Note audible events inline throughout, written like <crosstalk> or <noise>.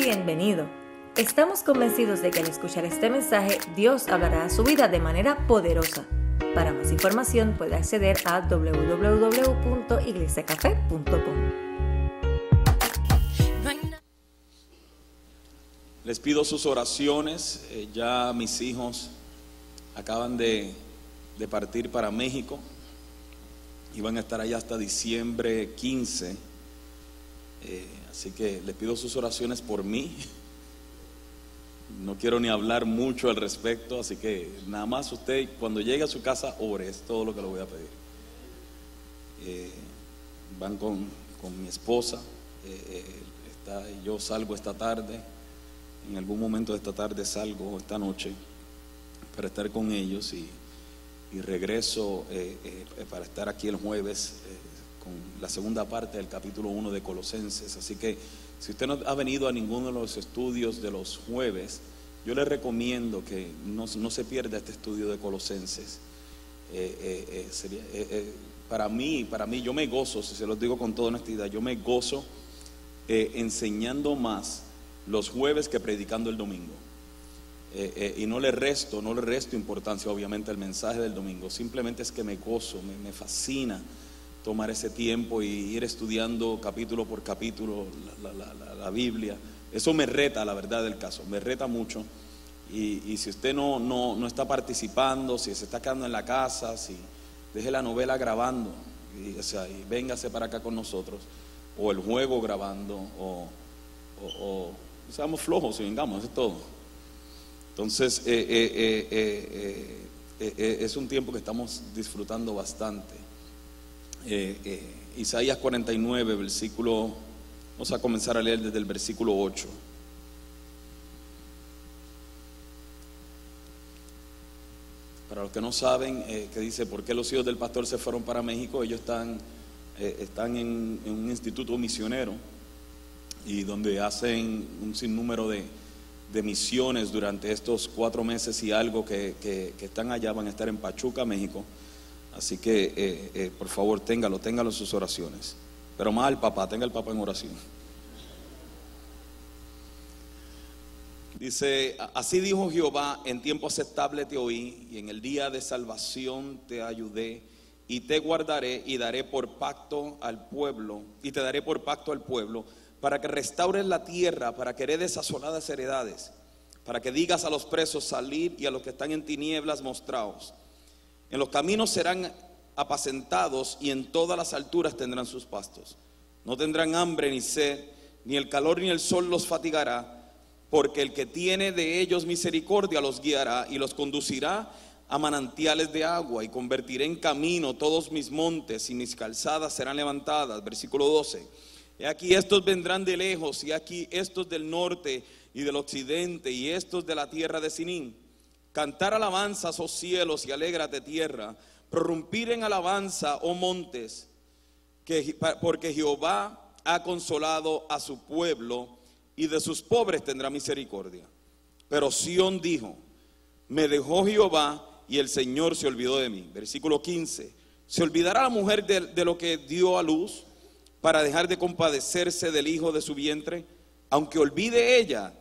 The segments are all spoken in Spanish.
Bienvenido. Estamos convencidos de que al escuchar este mensaje, Dios hablará a su vida de manera poderosa. Para más información puede acceder a www.iglesiacafé.com. Les pido sus oraciones. eh, ya mis hijos acaban de, partir para México y van a estar allá hasta diciembre 15. Eh, así que les pido sus oraciones por mí. No quiero ni hablar mucho al respecto, así que nada más usted cuando llegue a su casa ore, es todo lo que le voy a pedir. Eh, van con, con mi esposa, eh, eh, yo salgo esta tarde, en algún momento de esta tarde salgo esta noche para estar con ellos y, y regreso eh, para estar aquí el jueves con la segunda parte del capítulo 1 de Colosenses. Así que si usted no ha venido a ninguno de los estudios de los jueves, yo le recomiendo que no, no se pierda este estudio de Colosenses. Eh, eh, eh, sería, para mí, para mí, yo me gozo, si se los digo con toda honestidad, yo me gozo enseñando más los jueves que predicando el domingo. Y no le resto, no le resto importancia obviamente al mensaje del domingo, simplemente es que me gozo, me, me fascina tomar ese tiempo y ir estudiando capítulo por capítulo la, la- la- Biblia. Eso me reta, la verdad del caso, me reta mucho. Y, y si usted no, no, no está participando, si se está quedando en la casa, si deje la novela grabando, y, o sea, y véngase para acá con nosotros, o el juego grabando, o, o, o seamos flojos y vengamos, eso es todo. Entonces, eh, eh, eh, es un tiempo que estamos disfrutando bastante. Eh, eh, Isaías 49, versículo, vamos a comenzar a leer desde el versículo 8. Para los que no saben, eh, que dice por qué los hijos del pastor se fueron para México, ellos están, están en, en un instituto misionero y donde hacen un sinnúmero de, de misiones durante estos cuatro meses y algo que, que- que están allá, van a estar en Pachuca, México. Así que eh, eh, por favor téngalo, téngalo en sus oraciones. Pero más al papá, tenga el papá en oración. Dice, así dijo Jehová, en tiempo aceptable te oí y en el día de salvación te ayudé y te guardaré y daré por pacto al pueblo y te daré por pacto al pueblo para que restaures la tierra, para que heredes asoladas heredades, para que digas a los presos salir y a los que están en tinieblas mostraos. En los caminos serán apacentados y en todas las alturas tendrán sus pastos. No tendrán hambre ni sed, ni el calor ni el sol los fatigará, porque el que tiene de ellos misericordia los guiará y los conducirá a manantiales de agua y convertiré en camino todos mis montes y mis calzadas serán levantadas. Versículo 12. Y aquí estos vendrán de lejos y aquí estos del norte y del occidente y estos de la tierra de Sinín. Cantar alabanzas, oh cielos, y alégrate tierra. Prorrumpir en alabanza, oh montes, que, porque Jehová ha consolado a su pueblo y de sus pobres tendrá misericordia. Pero Sión dijo, me dejó Jehová y el Señor se olvidó de mí. Versículo 15, ¿se olvidará la mujer de, de lo que dio a luz para dejar de compadecerse del hijo de su vientre? Aunque olvide ella,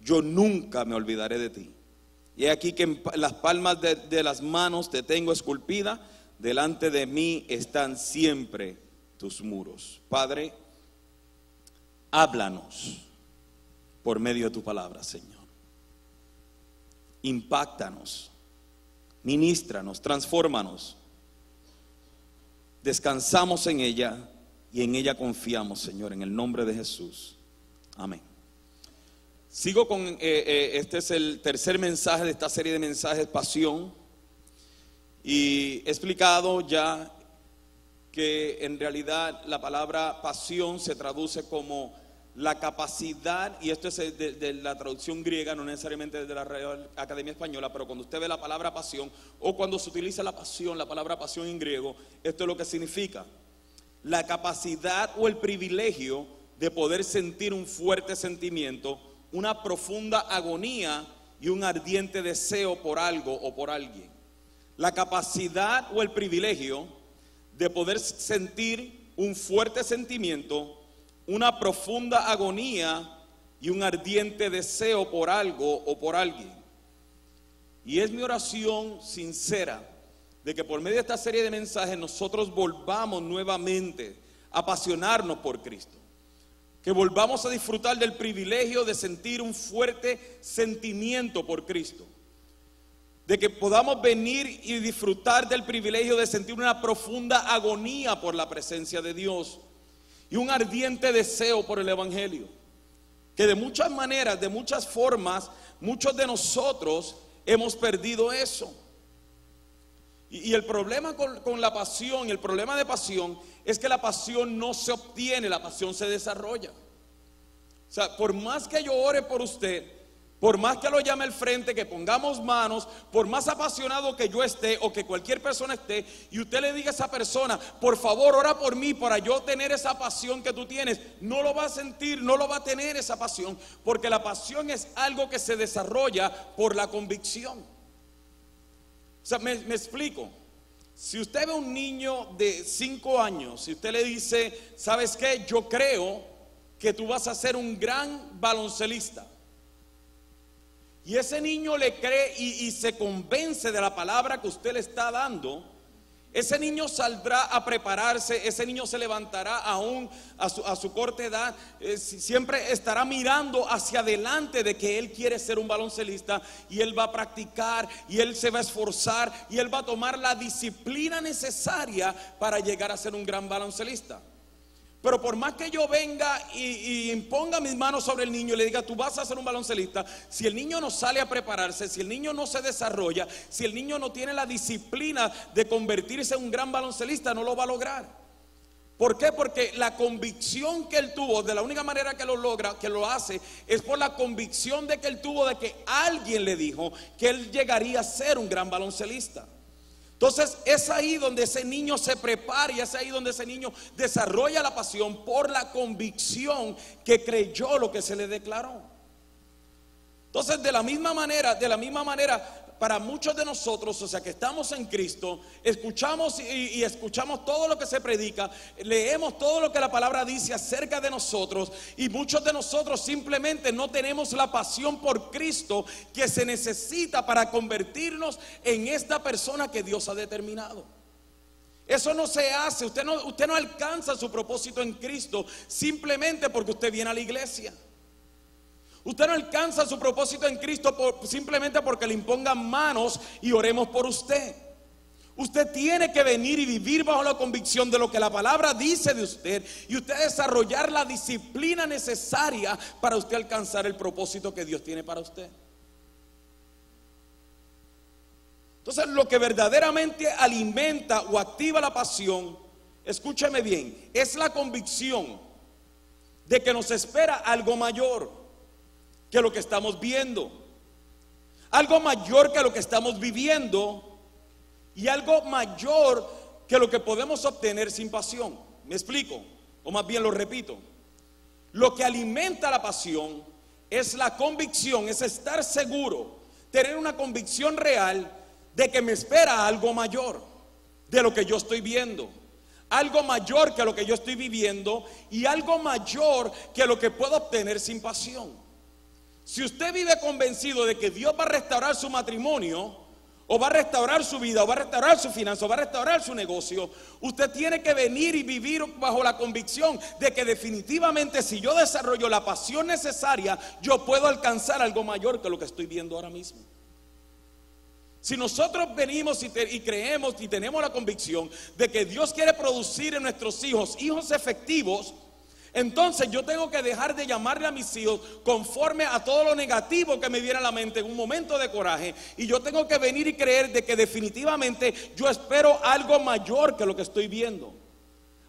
yo nunca me olvidaré de ti. Y aquí que en las palmas de, de las manos te tengo esculpida, delante de mí están siempre tus muros. Padre, háblanos por medio de tu palabra, Señor. Impáctanos, ministranos, transfórmanos. Descansamos en ella y en ella confiamos, Señor, en el nombre de Jesús. Amén. Sigo con, eh, eh, este es el tercer mensaje de esta serie de mensajes, pasión. Y he explicado ya que en realidad la palabra pasión se traduce como la capacidad, y esto es de, la traducción griega, no necesariamente de la Real Academia Española, pero cuando usted ve la palabra pasión, o cuando se utiliza la pasión, la palabra pasión en griego, esto es lo que significa. La capacidad o el privilegio de poder sentir un fuerte sentimiento, una profunda agonía y un ardiente deseo por algo o por alguien. La capacidad o el privilegio de poder sentir un fuerte sentimiento, una profunda agonía y un ardiente deseo por algo o por alguien. Y es mi oración sincera de que por medio de esta serie de mensajes nosotros volvamos nuevamente a apasionarnos por Cristo. Que volvamos a disfrutar del privilegio de sentir un fuerte sentimiento por Cristo. De que podamos venir y disfrutar del privilegio de sentir una profunda agonía por la presencia de Dios y un ardiente deseo por el Evangelio. Que de muchas maneras, de muchas formas, muchos de nosotros hemos perdido eso. Y, el problema con, la pasión, el problema de pasión, es que la pasión no se obtiene, la pasión se desarrolla. O sea, por más que yo ore por usted, por más que lo llame al frente, que pongamos manos, por más apasionado que yo esté o que cualquier persona esté, y usted le diga a esa persona, por favor, ora por mí para yo tener esa pasión que tú tienes, no lo va a sentir, no lo va a tener esa pasión, porque la pasión es algo que se desarrolla por la convicción. Sea, me, explico. Si usted ve a un niño de 5 años, si usted le dice, ¿sabes qué? Yo creo que tú vas a ser un gran baloncelista y ese niño le cree y, se convence de la palabra que usted le está dando, ese niño saldrá a prepararse, ese niño se levantará aún a su, a su corta edad, eh, siempre estará mirando hacia adelante de que él quiere ser un baloncelista y él va a practicar y él se va a esforzar y él va a tomar la disciplina necesaria para llegar a ser un gran baloncelista. Pero por más que yo venga y, imponga mis manos sobre el niño y le diga, tú vas a ser un baloncelista, si el niño no sale a prepararse, si el niño no se desarrolla, si el niño no tiene la disciplina de convertirse en un gran baloncelista, no lo va a lograr. ¿Por qué? Porque la convicción que él tuvo, de la única manera que lo logra, que lo hace, es por la convicción de que él tuvo de que alguien le dijo que él llegaría a ser un gran baloncelista. Entonces es ahí donde ese niño se prepara y es ahí donde ese niño desarrolla la pasión por la convicción que creyó lo que se le declaró. Entonces de la misma manera, de la misma manera, para muchos de nosotros, o sea que estamos en Cristo, escuchamos y, escuchamos todo lo que se predica, leemos todo lo que la palabra dice acerca de nosotros y muchos de nosotros simplemente no tenemos la pasión por Cristo que se necesita para convertirnos en esta persona que Dios ha determinado. Eso no se hace, usted no, usted no alcanza su propósito en Cristo simplemente porque usted viene a la iglesia. Usted no alcanza su propósito en Cristo simplemente porque le impongan manos y oremos por usted. Usted tiene que venir y vivir bajo la convicción de lo que la palabra dice de usted y usted desarrollar la disciplina necesaria para usted alcanzar el propósito que Dios tiene para usted. Entonces, lo que verdaderamente alimenta o activa la pasión, escúcheme bien, es la convicción de que nos espera algo mayor que lo que estamos viendo. Algo mayor que lo que estamos viviendo y algo mayor que lo que podemos obtener sin pasión. ¿Me explico? O más bien lo repito. Lo que alimenta la pasión es la convicción, es estar seguro, tener una convicción real de que me espera algo mayor de lo que yo estoy viendo. Algo mayor que lo que yo estoy viviendo y algo mayor que lo que puedo obtener sin pasión. Si usted vive convencido de que Dios va a restaurar su matrimonio, o va a restaurar su vida, o va a restaurar su finanza, o va a restaurar su negocio, usted tiene que venir y vivir bajo la convicción de que definitivamente si yo desarrollo la pasión necesaria, yo puedo alcanzar algo mayor que lo que estoy viendo ahora mismo. Si nosotros venimos y, y, creemos y tenemos la convicción de que Dios quiere producir en nuestros hijos hijos efectivos, entonces yo tengo que dejar de llamarle a mis hijos conforme a todo lo negativo que me viene a la mente en un momento de coraje. Y yo tengo que venir y creer de que definitivamente yo espero algo mayor que lo que estoy viendo.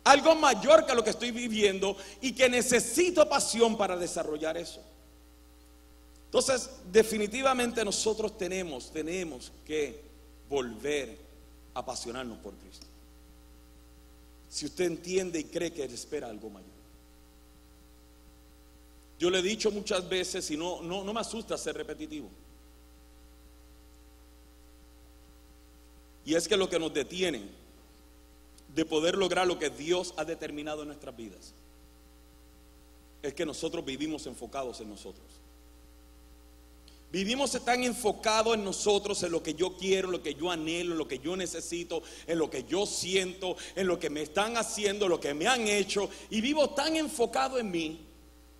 Algo mayor que lo que estoy viviendo y que necesito pasión para desarrollar eso. Entonces, definitivamente nosotros tenemos, tenemos que volver a apasionarnos por Cristo. Si usted entiende y cree que espera algo mayor. Yo le he dicho muchas veces y no, no, no me asusta ser repetitivo. Y es que lo que nos detiene de poder lograr lo que Dios ha determinado en nuestras vidas es que nosotros vivimos enfocados en nosotros. Vivimos tan enfocados en nosotros, en lo que yo quiero, lo que yo anhelo, lo que yo necesito, en lo que yo siento, en lo que me están haciendo, lo que me han hecho. Y vivo tan enfocado en mí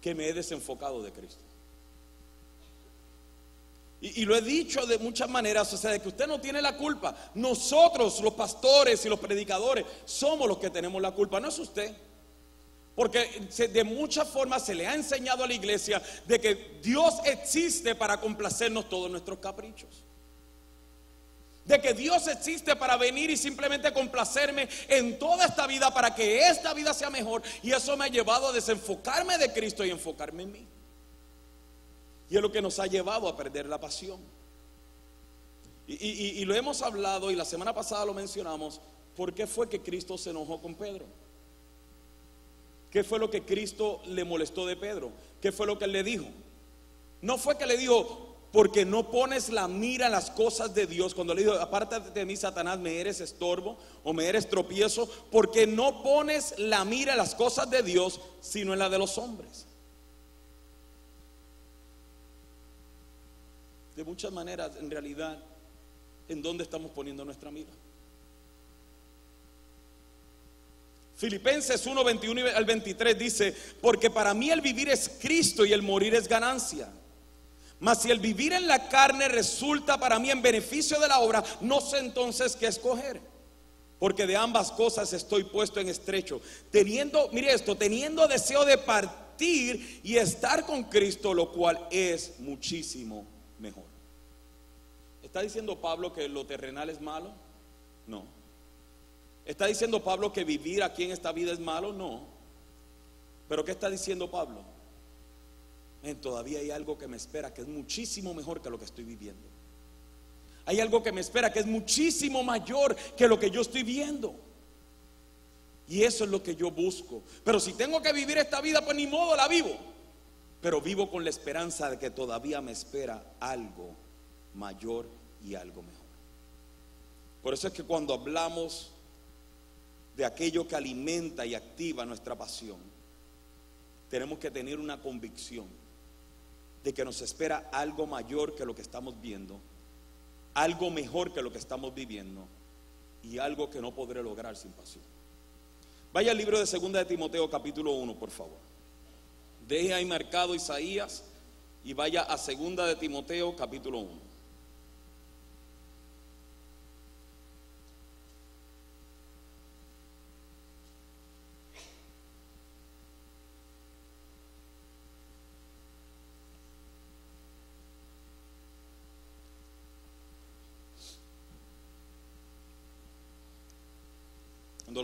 que me he desenfocado de Cristo. Y, lo he dicho de muchas maneras, o sea, de que usted no tiene la culpa. Nosotros, los pastores y los predicadores, somos los que tenemos la culpa, no es usted. Porque de muchas formas se le ha enseñado a la iglesia de que Dios existe para complacernos todos nuestros caprichos. De que Dios existe para venir y simplemente complacerme en toda esta vida para que esta vida sea mejor. Y eso me ha llevado a desenfocarme de Cristo y enfocarme en mí. Y es lo que nos ha llevado a perder la pasión. Y, lo hemos hablado y la semana pasada lo mencionamos. ¿Por qué fue que Cristo se enojó con Pedro? ¿Qué fue lo que Cristo le molestó de Pedro? ¿Qué fue lo que él le dijo? No fue que le dijo, porque no pones la mira en las cosas de Dios. Cuando le dijo, apártate de mí, Satanás, me eres estorbo o me eres tropiezo, porque no pones la mira en las cosas de Dios, sino en la de los hombres. de muchas maneras, en realidad, en dónde estamos poniendo nuestra mira. Filipenses 1, 21 al 23 dice, porque para mí el vivir es Cristo y el morir es ganancia. Mas si el vivir en la carne resulta para mí en beneficio de la obra, no sé entonces qué escoger. Porque de ambas cosas estoy puesto en estrecho. Teniendo, mire esto, teniendo deseo de partir y estar con Cristo, lo cual es muchísimo mejor. ¿Está diciendo Pablo que lo terrenal es malo? No. ¿Está diciendo Pablo que vivir aquí en esta vida es malo? No. ¿Pero qué está diciendo Pablo? Todavía hay algo que me espera que es muchísimo mejor que lo que estoy viviendo. Hay algo que me espera que es muchísimo mayor que lo que yo estoy viendo. Y eso es lo que yo busco. Pero si tengo que vivir esta vida, pues ni modo la vivo. Pero vivo con la esperanza de que todavía me espera algo mayor y algo mejor. Por eso es que cuando hablamos de aquello que alimenta y activa nuestra pasión, tenemos que tener una convicción de que nos espera algo mayor que lo que estamos viendo, algo mejor que lo que estamos viviendo y algo que no podré lograr sin pasión. Vaya al libro de Segunda de Timoteo capítulo 1, por favor. Deje ahí marcado Isaías y vaya a Segunda de Timoteo capítulo 1. Cuando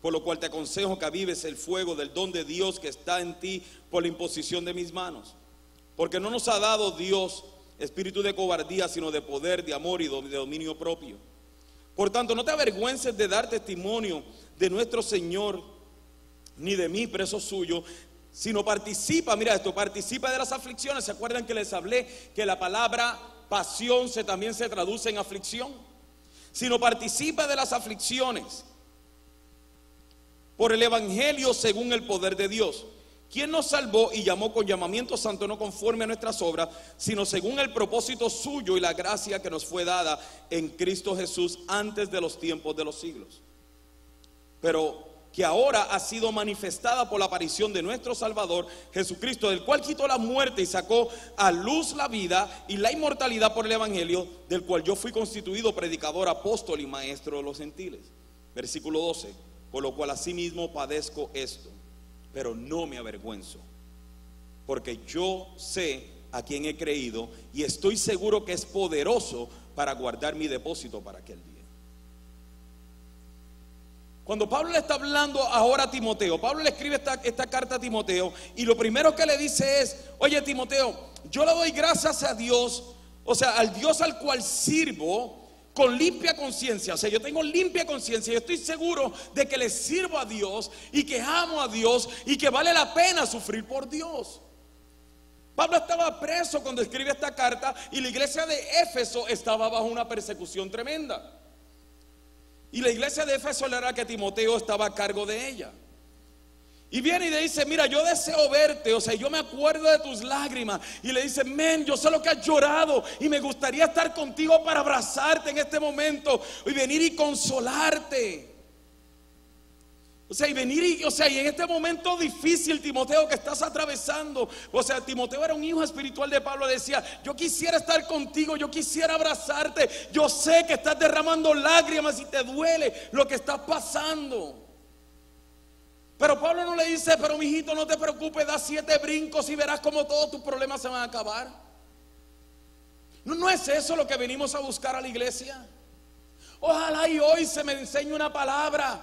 por lo cual te aconsejo que avives el fuego del don de Dios que está en ti por la imposición de mis manos. Porque no nos ha dado Dios espíritu de cobardía, sino de poder, de amor y de dominio propio. Por tanto, no te avergüences de dar testimonio de nuestro Señor, ni de mí, preso suyo, sino participa, mira esto, participa de las aflicciones. ¿Se acuerdan que les hablé que la palabra pasión se, también se traduce en aflicción? Sino participa de las aflicciones por el Evangelio según el poder de Dios. Quien nos salvó y llamó con llamamiento santo no conforme a nuestras obras, sino según el propósito suyo y la gracia que nos fue dada en Cristo Jesús antes de los tiempos de los siglos. Pero que ahora ha sido manifestada por la aparición de nuestro Salvador Jesucristo, del cual quitó la muerte y sacó a luz la vida y la inmortalidad por el Evangelio, del cual yo fui constituido predicador, apóstol y maestro de los gentiles. Versículo 12 por lo cual asimismo padezco esto, pero no me avergüenzo, porque yo sé a quien he creído y estoy seguro que es poderoso para guardar mi depósito para aquel día. Cuando Pablo le está hablando ahora a Timoteo, Pablo le escribe esta, esta carta a Timoteo y lo primero que le dice es, oye Timoteo, yo le doy gracias a Dios, o sea, al Dios al cual sirvo con limpia conciencia. O sea, yo tengo limpia conciencia. Yo estoy seguro de que le sirvo a Dios y que amo a Dios y que vale la pena sufrir por Dios. Pablo estaba preso cuando escribe esta carta y la iglesia de Éfeso estaba bajo una persecución tremenda. Y la iglesia de Éfeso era que Timoteo estaba a cargo de ella. Y viene y le dice, mira, yo deseo verte, o sea, yo me acuerdo de tus lágrimas. Y le dice, men, yo sé lo que has llorado y me gustaría estar contigo para abrazarte en este momento y venir y consolarte. O sea, y venir y, o sea, y en este momento difícil, Timoteo, que estás atravesando. O sea, Timoteo era un hijo espiritual de Pablo. Decía, yo quisiera estar contigo, yo quisiera abrazarte. Yo sé que estás derramando lágrimas y te duele lo que está pasando. Pero Pablo no le dice, pero mi hijito, no te preocupes, da siete brincos y verás cómo todos tus problemas se van a acabar. No, no es eso lo que venimos a buscar a la iglesia. Ojalá y hoy se me enseñe una palabra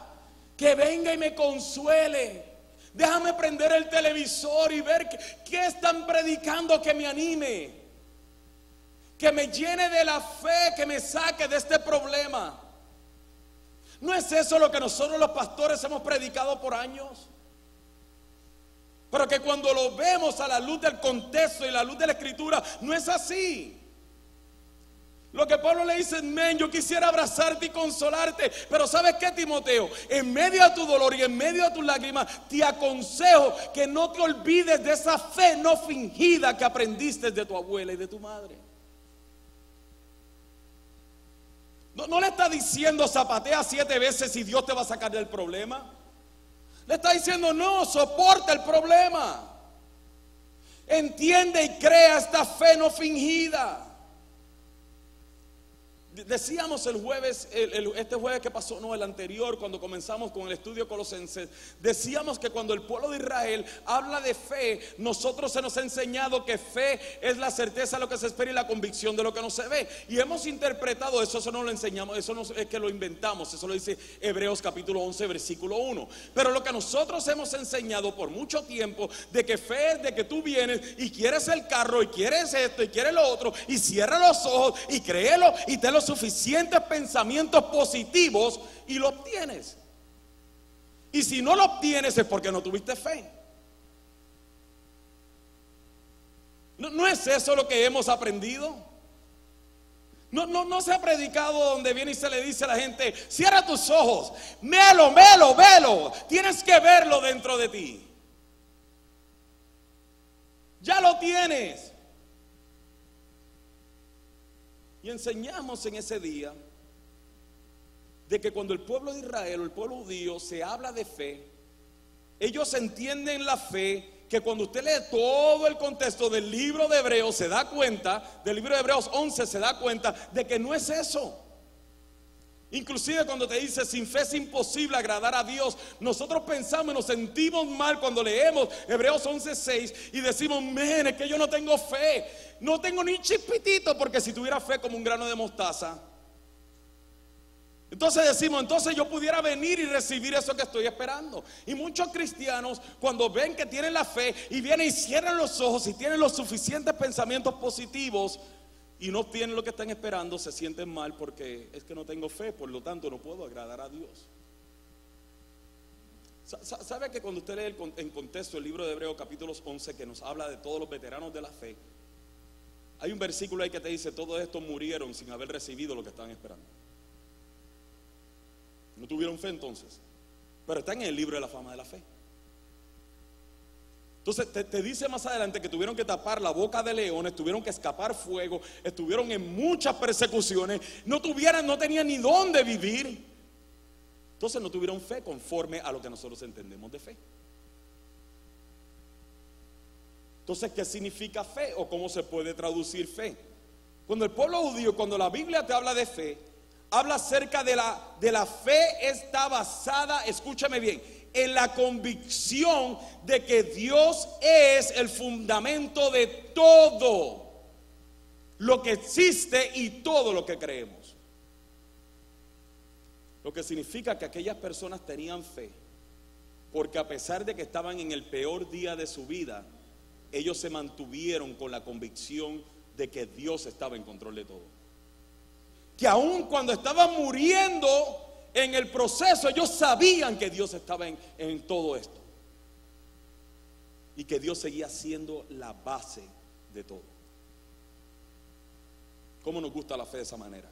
que venga y me consuele. Déjame prender el televisor y ver qué, están predicando que me anime. Que me llene de la fe, que me saque de este problema. ¿No es eso lo que nosotros los pastores hemos predicado por años? Pero que cuando lo vemos a la luz del contexto y la luz de la escritura, no es así. Lo que Pablo le dice, men, yo quisiera abrazarte y consolarte. Pero ¿sabes qué, Timoteo? En medio de tu dolor y en medio de tus lágrimas, te aconsejo que no te olvides de esa fe no fingida que aprendiste de tu abuela y de tu madre. No, le está diciendo zapatea siete veces y Dios te va a sacar del problema. Le está diciendo, no, soporta el problema. Entiende y crea esta fe no fingida. Decíamos el jueves, este jueves que pasó, no, el anterior, cuando comenzamos con el estudio colosenses, decíamos que cuando el pueblo de Israel habla de fe, nosotros se nos ha enseñado que fe es la certeza de lo que se espera y la convicción de lo que no se ve. Y hemos interpretado eso, eso no lo enseñamos, eso no es que lo inventamos, eso lo dice Hebreos capítulo 11, versículo 1. Pero lo que nosotros hemos enseñado por mucho tiempo, de que fe es de que tú vienes y quieres el carro y quieres esto y quieres lo otro y cierra los ojos y créelo y te lo suficientes pensamientos positivos y lo obtienes. Y si no lo obtienes es porque no tuviste fe. ¿No, no es eso lo que hemos aprendido? No, no, no se ha predicado donde viene y se le dice a la gente, cierra tus ojos, velo, velo, velo. Tienes que verlo dentro de ti. Ya lo tienes. Y enseñamos en ese día de que cuando el pueblo de Israel o el pueblo judío se habla de fe, ellos entienden la fe que cuando usted lee todo el contexto del libro de Hebreos se da cuenta, del libro de Hebreos 11 se da cuenta de que no es eso. Inclusive cuando te dice sin fe es imposible agradar a Dios, nosotros pensamos y nos sentimos mal cuando leemos Hebreos 11:6 y decimos, men, es que yo no tengo fe, no tengo ni chispitito, porque si tuviera fe como un grano de mostaza, entonces decimos, entonces yo pudiera venir y recibir eso que estoy esperando. Y muchos cristianos cuando ven que tienen la fe y vienen y cierran los ojos y tienen los suficientes pensamientos positivos, y no tienen lo que están esperando, se sienten mal porque es que no tengo fe, por lo tanto no puedo agradar a Dios. ¿Sabe que cuando usted lee en contexto el libro de Hebreo capítulo 11 que nos habla de todos los veteranos de la fe, hay un versículo ahí que te dice, todos estos murieron sin haber recibido lo que estaban esperando. No tuvieron fe entonces, pero están en el libro de la fama de la fe. Entonces te, dice más adelante que tuvieron que tapar la boca de leones, tuvieron que escapar fuego, estuvieron en muchas persecuciones, no tuvieran, no tenían ni dónde vivir. Entonces no tuvieron fe conforme a lo que nosotros entendemos de fe. Entonces, ¿qué significa fe o cómo se puede traducir fe? Cuando el pueblo judío, cuando la Biblia te habla de fe, habla acerca de la, de la fe está basada, escúchame bien, en la convicción de que Dios es el fundamento de todo lo que existe y todo lo que creemos. Lo que significa que aquellas personas tenían fe, porque a pesar de que estaban en el peor día de su vida, ellos se mantuvieron con la convicción de que Dios estaba en control de todo. Que aun cuando estaban muriendo en el proceso, ellos sabían que Dios estaba en, todo esto. Y que Dios seguía siendo la base de todo. ¿Cómo nos gusta la fe de esa manera?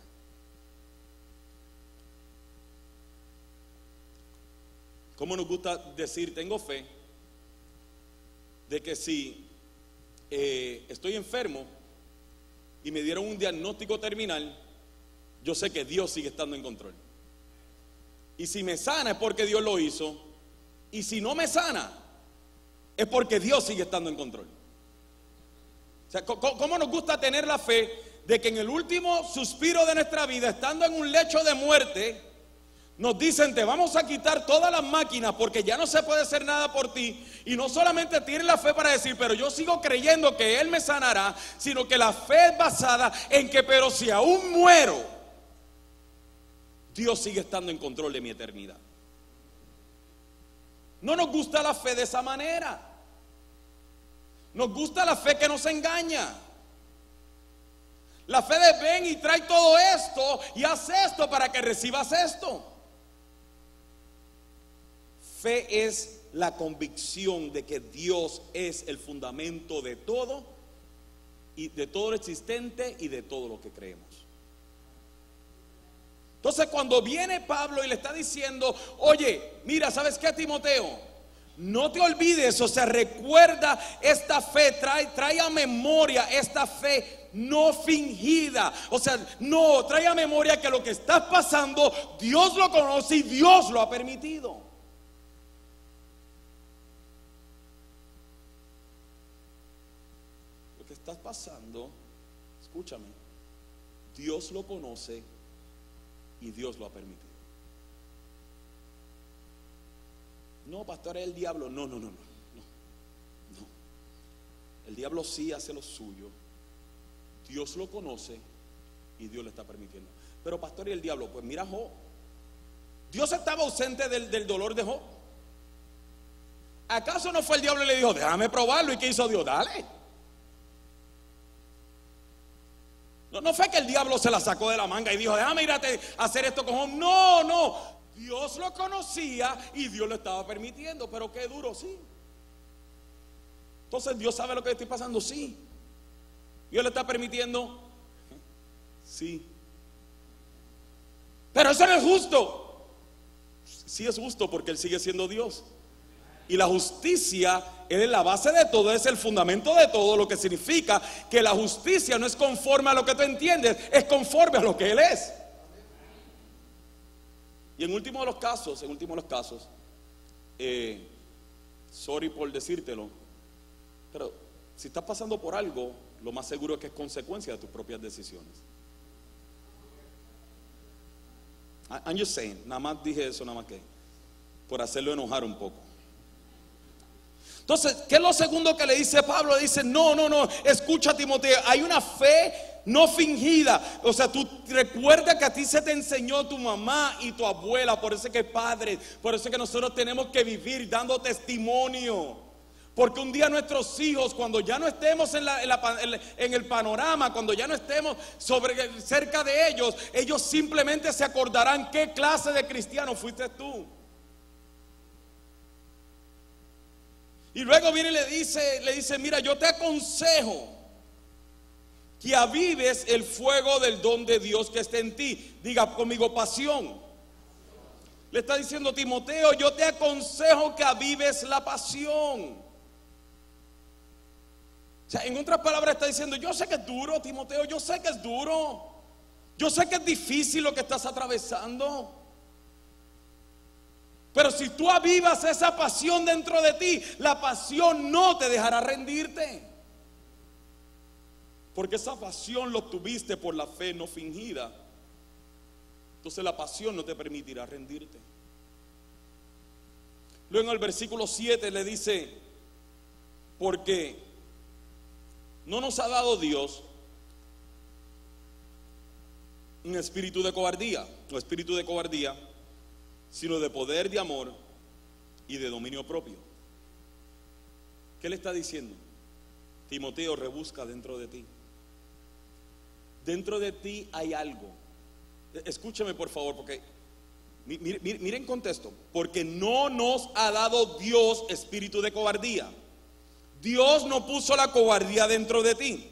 ¿Cómo nos gusta decir, tengo fe de que si eh, estoy enfermo y me dieron un diagnóstico terminal, yo sé que Dios sigue estando en control. Y si me sana es porque Dios lo hizo. Y si no me sana, es porque Dios sigue estando en control. O sea, ¿cómo nos gusta tener la fe de que en el último suspiro de nuestra vida, estando en un lecho de muerte, nos dicen, te vamos a quitar todas las máquinas porque ya no se puede hacer nada por ti. Y no solamente tienen la fe para decir, pero yo sigo creyendo que Él me sanará, sino que la fe es basada en que, pero si aún muero, Dios sigue estando en control de mi eternidad. No nos gusta la fe de esa manera. Nos gusta la fe que nos engaña. La fe de ven y trae todo esto y haz esto para que recibas esto. Fe es la convicción de que Dios es el fundamento de todo y de todo lo existente y de todo lo que creemos. Entonces cuando viene Pablo y le está diciendo, oye, mira, ¿sabes qué, Timoteo? No te olvides, o sea, recuerda esta fe, trae, a memoria esta fe no fingida. O sea, no, trae a memoria que lo que está pasando, Dios lo conoce y Dios lo ha permitido. estás pasando, escúchame, Dios lo conoce y Dios lo ha permitido. No, pastor, el diablo. No, no, no, no, no. El diablo sí hace lo suyo. Dios lo conoce y Dios le está permitiendo. Pero pastor, ¿y el diablo? Pues mira Job. Dios estaba ausente del, del dolor de Job. ¿Acaso no fue el diablo y le dijo, déjame probarlo? ¿Y qué hizo Dios? Dale. No, fue que el diablo se la sacó de la manga y dijo, déjame irate a hacer esto con. No, no. Dios lo conocía y Dios lo estaba permitiendo. Pero qué duro, sí. Entonces Dios sabe lo que estoy pasando, sí. Dios le está permitiendo, sí. Pero eso no es justo. Sí es justo porque Él sigue siendo Dios. Y la justicia es la base de todo, es el fundamento de todo, lo que significa que la justicia no es conforme a lo que tú entiendes, es conforme a lo que Él es. Y en último de los casos, en último de los casos, eh, sorry por decírtelo, pero si estás pasando por algo, lo más seguro es que es consecuencia de tus propias decisiones. I'm just saying, nada más dije eso, nada más que por hacerlo enojar un poco. Entonces, ¿qué es lo segundo que le dice Pablo? Le dice, no, no, no, escucha Timoteo, hay una fe no fingida. O sea, tú recuerda que a ti se te enseñó tu mamá y tu abuela, por eso que padres, por eso que nosotros tenemos que vivir dando testimonio. Porque un día nuestros hijos, cuando ya no estemos en, en, el panorama, cuando ya no estemos sobre, cerca de ellos, ellos simplemente se acordarán qué clase de cristiano fuiste tú. Y luego viene y le dice, le dice, mira, yo te aconsejo que avives el fuego del don de Dios que está en ti. Diga conmigo pasión. Le está diciendo Timoteo, yo te aconsejo que avives la pasión. O sea, en otras palabras está diciendo, yo sé que es duro, Timoteo, yo sé que es duro. Yo sé que es difícil lo que estás atravesando. Pero si tú avivas esa pasión dentro de ti, la pasión no te dejará rendirte. Porque esa pasión lo tuviste por la fe no fingida. Entonces la pasión no te permitirá rendirte. Luego en el versículo 7 le dice, porque no nos ha dado Dios un espíritu de cobardía, o espíritu de cobardía, sino de poder, de amor y de dominio propio. ¿Qué le está diciendo? Timoteo, rebusca dentro de ti. Dentro de ti hay algo. Escúchame por favor, porque miren contexto, porque no nos ha dado Dios espíritu de cobardía. Dios no puso la cobardía dentro de ti,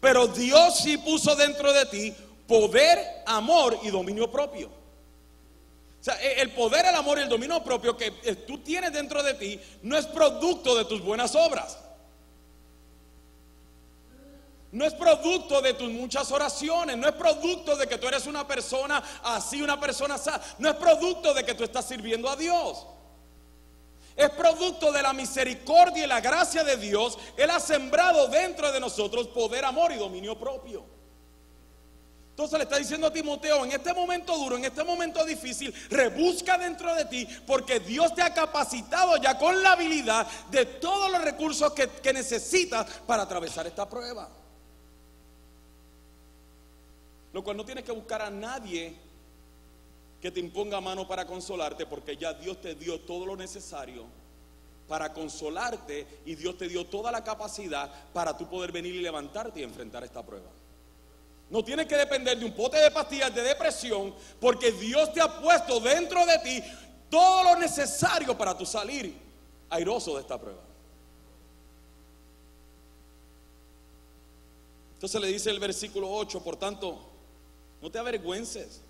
pero Dios sí puso dentro de ti poder, amor y dominio propio. O sea, el poder, el amor y el dominio propio que eh, tú tienes dentro de ti no es producto de tus buenas obras. No es producto de tus muchas oraciones, no es producto de que tú eres una persona así, una persona así, no es producto de que tú estás sirviendo a Dios. Es producto de la misericordia y la gracia de Dios. Él ha sembrado dentro de nosotros poder, amor y dominio propio. Entonces le está diciendo a Timoteo, en este momento duro, en este momento difícil, rebusca dentro de ti, porque Dios te ha capacitado ya con la habilidad de todos los recursos que, que necesitas para atravesar esta prueba. Lo cual no tienes que buscar a nadie que te imponga mano para consolarte, porque ya Dios te dio todo lo necesario para consolarte y Dios te dio toda la capacidad para tú poder venir y levantarte y enfrentar esta prueba. No tienes que depender de un pote de pastillas de depresión, porque Dios te ha puesto dentro de ti todo lo necesario para tú salir airoso de esta prueba. Entonces le dice el versículo 8, por tanto, no te avergüences.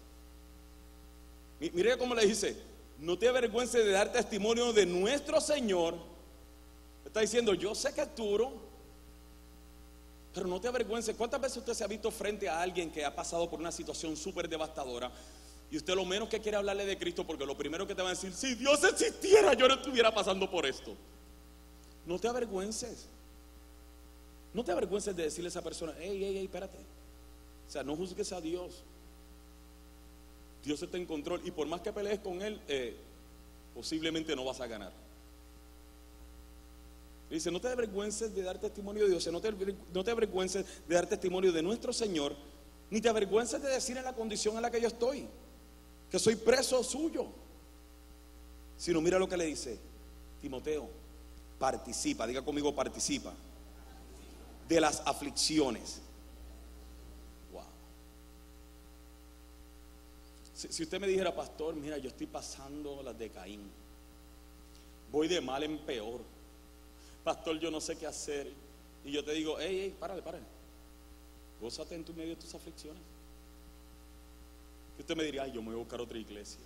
Mire cómo le dice, no te avergüences de dar testimonio de nuestro Señor. Está diciendo, yo sé que es duro, pero no te avergüences. ¿Cuántas veces usted se ha visto frente a alguien que ha pasado por una situación súper devastadora? Y usted lo menos que quiere hablarle de Cristo, porque lo primero que te va a decir, si Dios existiera, yo no estuviera pasando por esto. No te avergüences. No te avergüences de decirle a esa persona, hey, hey, hey, espérate. O sea, no juzgues a Dios. Dios está en control y por más que pelees con Él, eh, posiblemente no vas a ganar. Dice, no te avergüences de dar testimonio de Dios, no te, no te avergüences de dar testimonio de nuestro Señor, ni te avergüences de decir en la condición en la que yo estoy, que soy preso suyo. Sino mira lo que le dice, Timoteo, participa, diga conmigo, participa de las aflicciones Si, usted me dijera, pastor, mira, yo estoy pasando las de Caín. Voy de mal en peor. Pastor, yo no sé qué hacer. Y yo te digo, hey, hey, párale, párale. Gózate en tu medio de tus aflicciones. Y usted me diría, ay, yo me voy a buscar otra iglesia.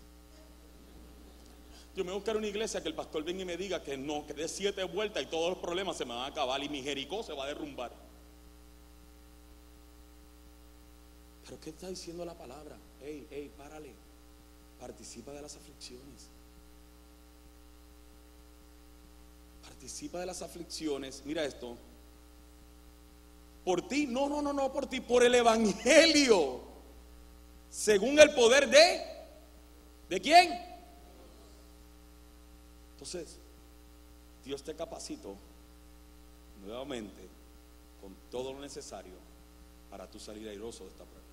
Yo me voy a buscar una iglesia que el pastor venga y me diga que no, que dé siete vueltas y todos los problemas se me van a acabar y mi Jericó se va a derrumbar. Pero ¿qué está diciendo la palabra? Ey, ey, párale. Participa de las aflicciones. Participa de las aflicciones. Mira esto. Por ti, no, no, no, no, por ti, por el Evangelio. Según el poder de, ¿de quién? Entonces, Dios te capacitó nuevamente con todo lo necesario para tu salir airoso de esta prueba.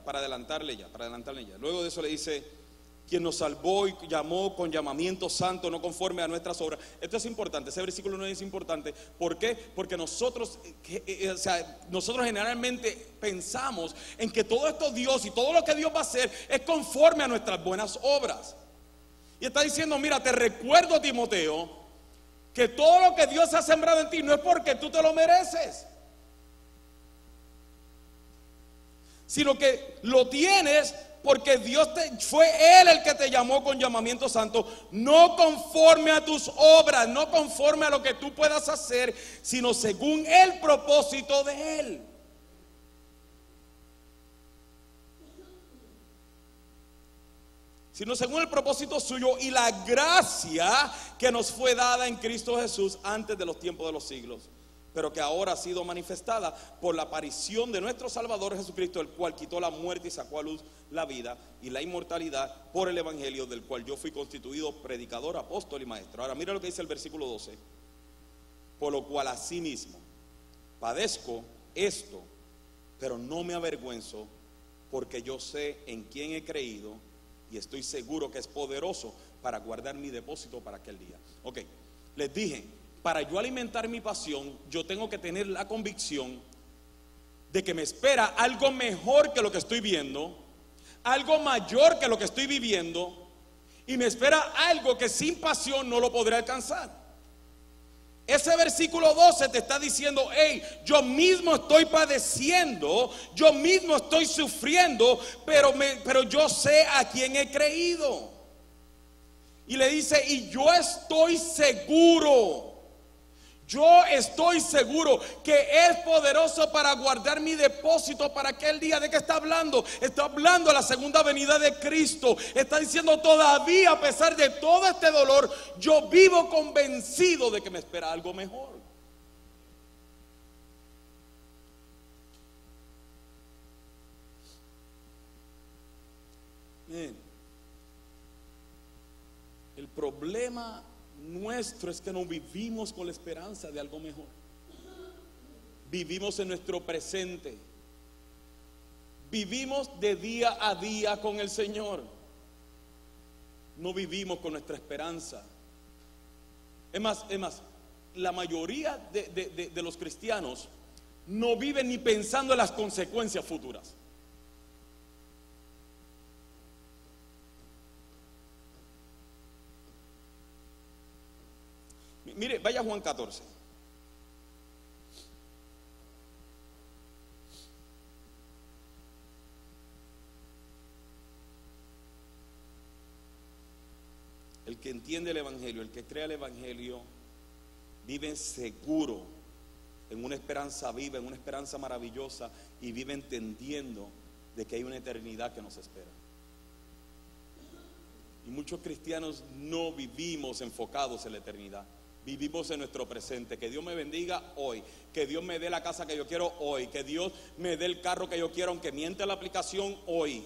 para adelantarle ya, para adelantarle ya. Luego de eso le dice, quien nos salvó y llamó con llamamiento santo, no conforme a nuestras obras. Esto es importante, ese versículo no es importante. ¿Por qué? Porque nosotros, eh, eh, o sea, nosotros generalmente pensamos en que todo esto Dios y todo lo que Dios va a hacer es conforme a nuestras buenas obras. Y está diciendo, mira, te recuerdo, Timoteo, que todo lo que Dios ha sembrado en ti no es porque tú te lo mereces. sino que lo tienes porque Dios te, fue Él el que te llamó con llamamiento santo, no conforme a tus obras, no conforme a lo que tú puedas hacer, sino según el propósito de Él. Sino según el propósito suyo y la gracia que nos fue dada en Cristo Jesús antes de los tiempos de los siglos pero que ahora ha sido manifestada por la aparición de nuestro Salvador Jesucristo, el cual quitó la muerte y sacó a luz la vida y la inmortalidad por el Evangelio, del cual yo fui constituido predicador, apóstol y maestro. Ahora mira lo que dice el versículo 12. Por lo cual asimismo padezco esto, pero no me avergüenzo, porque yo sé en quién he creído y estoy seguro que es poderoso para guardar mi depósito para aquel día. Ok, les dije, para yo alimentar mi pasión, yo tengo que tener la convicción de que me espera algo mejor que lo que estoy viendo, algo mayor que lo que estoy viviendo, y me espera algo que sin pasión no lo podré alcanzar. Ese versículo 12 te está diciendo, hey, yo mismo estoy padeciendo, yo mismo estoy sufriendo, pero, pero yo sé a quién he creído. Y le dice, y yo estoy seguro yo estoy seguro que es poderoso para guardar mi depósito para aquel día. ¿De qué está hablando? Está hablando de la segunda venida de Cristo. Está diciendo todavía, a pesar de todo este dolor, yo vivo convencido de que me espera algo mejor. El problema nuestro es que no vivimos con la esperanza de algo mejor. Vivimos en nuestro presente. Vivimos de día a día con el Señor. No vivimos con nuestra esperanza. Es más, es más, la mayoría de, de los cristianos no viven ni pensando en las consecuencias futuras. Mire, vaya Juan 14. El que entiende el Evangelio, el que crea el Evangelio, vive seguro, en una esperanza viva, en una esperanza maravillosa y vive entendiendo de que hay una eternidad que nos espera. Y muchos cristianos no vivimos enfocados en la eternidad. Vivimos en nuestro presente. Que Dios me bendiga hoy. Que Dios me dé la casa que yo quiero hoy. Que Dios me dé el carro que yo quiero, aunque miente la aplicación hoy.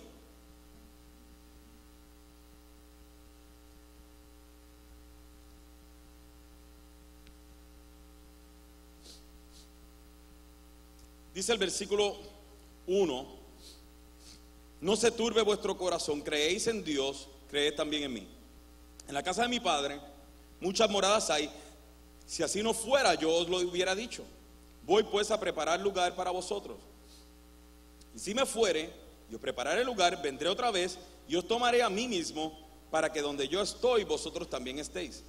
Dice el versículo 1, no se turbe vuestro corazón, creéis en Dios, creed también en mí. En la casa de mi Padre muchas moradas hay, si así no fuera, yo os lo hubiera dicho. Voy pues a preparar lugar para vosotros. Y si me fuere, yo prepararé el lugar, vendré otra vez y os tomaré a mí mismo para que donde yo estoy, vosotros también estéis.